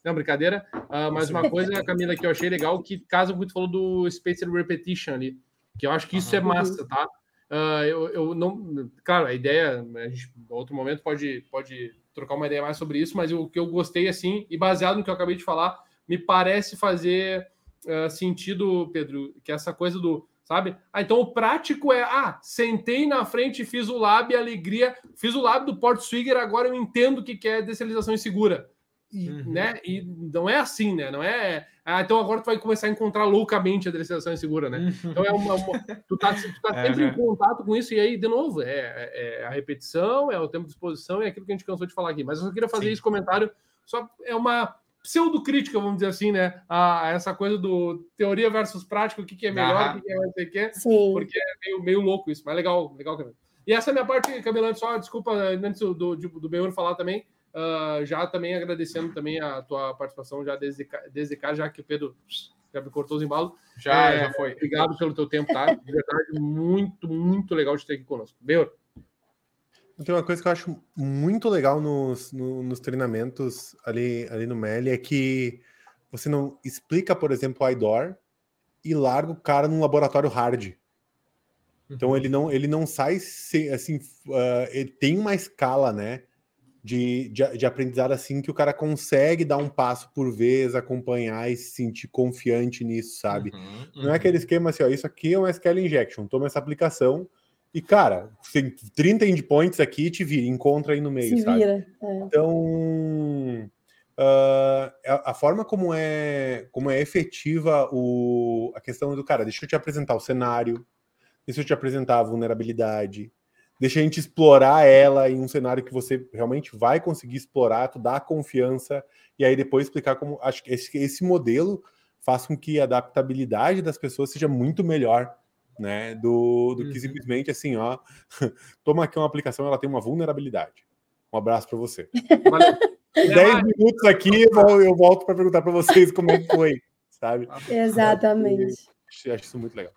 Speaker 3: Não, brincadeira. Uh, mas uma coisa, Camila, que eu achei legal, que casa muito falou do Spaced Repetition ali, que eu acho que isso uhum. é massa, tá? Uh, eu, eu não. Claro, a ideia, a gente, em outro momento, pode, pode trocar uma ideia mais sobre isso, mas o que eu gostei, assim, e baseado no que eu acabei de falar, me parece fazer uh, sentido, Pedro, que essa coisa do. Sabe? Ah, então o prático é, ah, sentei na frente, fiz o lab, alegria, fiz o lab do Port Swigger, agora eu entendo o que é descentralização insegura. E, uhum. né? e não é assim, né? Não é. Ah, então agora tu vai começar a encontrar loucamente a descentralização insegura, né? Uhum. Então é uma. uma tu tá, tu tá é, sempre né? em contato com isso, e aí, de novo, é, é, a repetição, é o tempo de exposição, é aquilo que a gente cansou de falar aqui. Mas eu só queria fazer Sim. esse comentário, só é uma pseudo-crítica, vamos dizer assim, né? A, essa coisa do teoria versus prática, o que, que é melhor, o que, que é sei o que, porque é meio, meio louco isso, mas legal, legal, Camila. E essa é a minha parte, Camila, só desculpa, antes do, do, do Benhur falar também, uh, já também agradecendo também a tua participação já desde, desde cá, já que o Pedro já me cortou os embalos.
Speaker 1: Já, é, já foi.
Speaker 3: Obrigado pelo teu tempo, tá? De verdade, muito, muito legal de ter aqui conosco. Benhur.
Speaker 2: Tem uma coisa que eu acho muito legal nos, no, nos treinamentos ali, ali no Meli é que você não explica, por exemplo, o IDOR e larga o cara num laboratório hard. Então uhum. ele não ele não sai assim, uh, ele tem uma escala, né, de, de, de, aprendizado assim que o cara consegue dar um passo por vez, acompanhar e se sentir confiante nisso, sabe? Uhum, uhum. Não é uhum. aquele esquema assim, ó, isso aqui é uma SQL injection, toma essa aplicação, e, cara, tem 30 endpoints aqui, te vira, encontra aí no meio, Se sabe? Vira, é. Então, uh, a, a, forma como é, como é efetiva o, a questão do cara, deixa eu te apresentar o cenário, deixa eu te apresentar a vulnerabilidade, deixa a gente explorar ela em um cenário que você realmente vai conseguir explorar, tu dá confiança, e aí depois explicar como. Acho que esse, esse modelo faz com que a adaptabilidade das pessoas seja muito melhor né? Do, do uhum. que simplesmente assim, ó, toma aqui uma aplicação, ela tem uma vulnerabilidade. Um abraço para você. 10 minutos aqui, eu volto para perguntar para vocês como é que foi, sabe?
Speaker 4: Exatamente.
Speaker 2: Eu acho isso muito legal.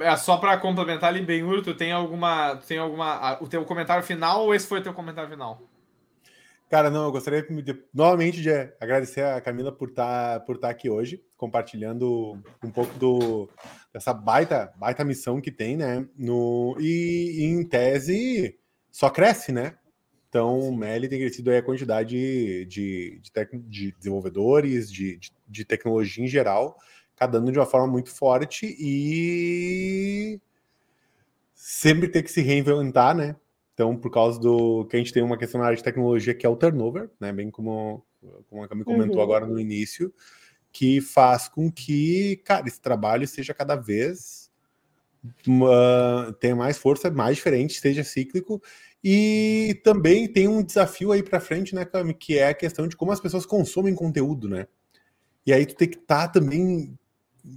Speaker 1: É só para complementar ali, bem, tu tem alguma, tem alguma, o teu comentário final ou esse foi o teu comentário final?
Speaker 2: Cara, não, eu gostaria de, novamente de agradecer a Camila por estar tá, por tá aqui hoje, compartilhando um pouco do, dessa baita, baita missão que tem, né? No, e, em tese só cresce, né? Então, o Meli tem crescido aí a quantidade de, de, tec, de desenvolvedores, de, de, de, tecnologia em geral, cada ano de uma forma muito forte e sempre ter que se reinventar, né? Então, por causa do que a gente tem uma questão na área de tecnologia que é o turnover, né? Bem como, como a Cami comentou uhum. agora no início, que faz com que, cara, esse trabalho seja cada vez uh, tenha mais força, mais diferente, seja cíclico. E também tem um desafio aí para frente, né, Cami, que é a questão de como as pessoas consomem conteúdo, né? E aí tu tem que estar tá também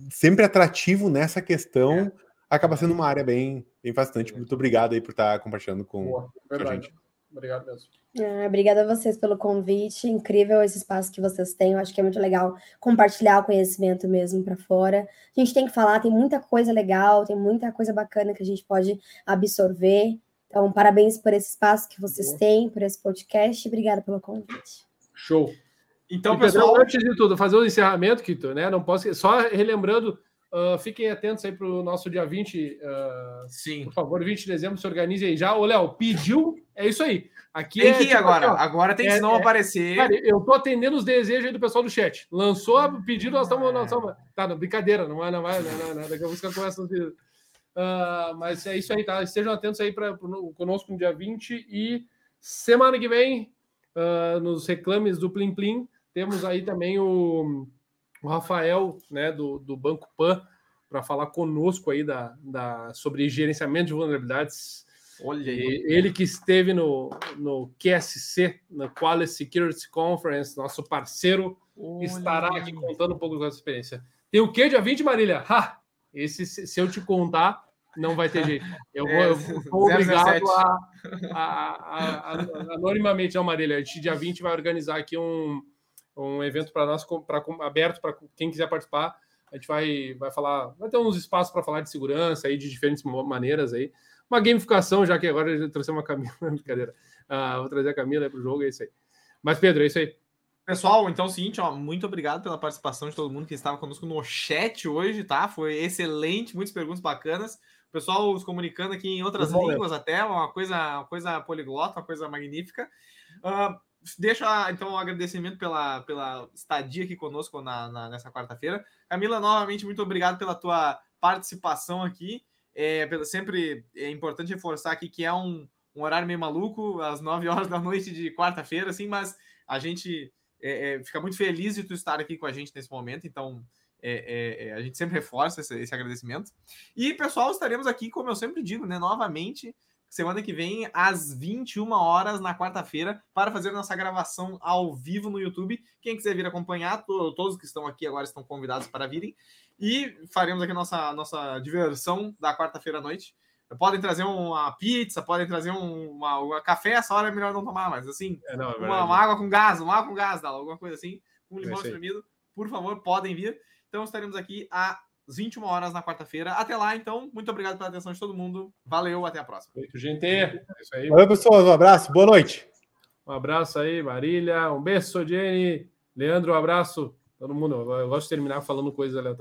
Speaker 2: sempre atrativo nessa questão. É. Acaba sendo uma área bem, bem bastante. Muito obrigado aí por estar compartilhando com, Boa, com a gente.
Speaker 3: Obrigado mesmo.
Speaker 4: Ah, obrigada a vocês pelo convite. Incrível esse espaço que vocês têm. Eu acho que é muito legal compartilhar o conhecimento mesmo para fora. A gente tem que falar, tem muita coisa legal, tem muita coisa bacana que a gente pode absorver. Então, parabéns por esse espaço que vocês Boa. têm, por esse podcast. Obrigada pelo convite.
Speaker 3: Show. Então, e, pessoal, Pedro, antes de tudo, fazer o um encerramento, Kito, né? Não posso só relembrando Uh, fiquem atentos aí para o nosso dia 20. Uh,
Speaker 1: ah, Sim.
Speaker 3: Por favor, 20 de dezembro, se organize aí já. Ô, Léo, pediu, é isso aí. Aqui
Speaker 1: tem
Speaker 3: é,
Speaker 1: que ir tipo, agora. Aqui, agora tem que é, não é, aparecer.
Speaker 3: Cara, eu tô atendendo os desejos aí do pessoal do chat. Lançou o pedido, nós estamos. Nós estamos tá, não, brincadeira, não é, não é, não não é. Daqui a pouco começa uh, Mas é isso aí, tá? Estejam atentos aí para conosco no dia 20 e semana que vem, uh, nos reclames do Plim Plim, temos aí também o o Rafael, né, do, do Banco Pan, para falar conosco aí da, da, sobre gerenciamento de vulnerabilidades. Olha aí. Ele que esteve no, no QSC, na Quality Security Conference, nosso parceiro, Olha estará aqui contando um pouco da sua experiência. Tem o que dia 20, Marília? Ha! Esse, se eu te contar, não vai ter jeito. Eu vou, eu vou obrigado a, a, a, a, anonimamente, não, Marília. A gente, dia 20, vai organizar aqui um, um evento para nós, pra, aberto para quem quiser participar. A gente vai, vai falar, vai ter uns espaços para falar de segurança aí, de diferentes maneiras aí. Uma gamificação, já que agora eu trouxe uma Camila, brincadeira. Uh, vou trazer a Camila para o jogo, é isso aí. Mas, Pedro, é isso aí.
Speaker 1: Pessoal, então é o seguinte, ó, muito obrigado pela participação de todo mundo que estava conosco no chat hoje, tá? Foi excelente, muitas perguntas bacanas. O pessoal se comunicando aqui em outras
Speaker 2: Bom,
Speaker 1: línguas até, uma coisa, uma coisa poliglota, uma coisa magnífica. Uh, deixa então um agradecimento pela, pela estadia aqui conosco na, na nessa quarta-feira. Camila, novamente, muito obrigado pela tua participação aqui. É, sempre é importante reforçar aqui que é um, um horário meio maluco, às 9 horas da noite de quarta-feira, assim, mas a gente é, é, fica muito feliz de tu estar aqui com a gente nesse momento, então é, é, é a gente sempre reforça esse, esse, agradecimento. E, pessoal, estaremos aqui, como eu sempre digo, né, novamente, semana que vem, às 21 horas, na quarta-feira, para fazer nossa gravação ao vivo no YouTube. Quem quiser vir acompanhar, to, todos que estão aqui agora estão convidados para virem. E faremos aqui nossa, nossa diversão da quarta-feira à noite. Podem trazer uma pizza, podem trazer um, uma, uma, café, essa hora é melhor não tomar, mas assim, é, não, é uma, uma, água com gás, uma água com gás, alguma coisa assim, limão é espremido, por favor, podem vir. Então estaremos aqui às 21 horas na quarta-feira. Até lá, então, muito obrigado pela atenção de todo mundo. Valeu, até a próxima.
Speaker 3: Feito, gente. É
Speaker 2: isso aí. Valeu, pessoal. Um abraço, boa noite.
Speaker 3: Um abraço aí, Marília. Um beijo, Jenny. Leandro, um abraço. Todo mundo. Eu gosto de terminar falando coisas aleatórias.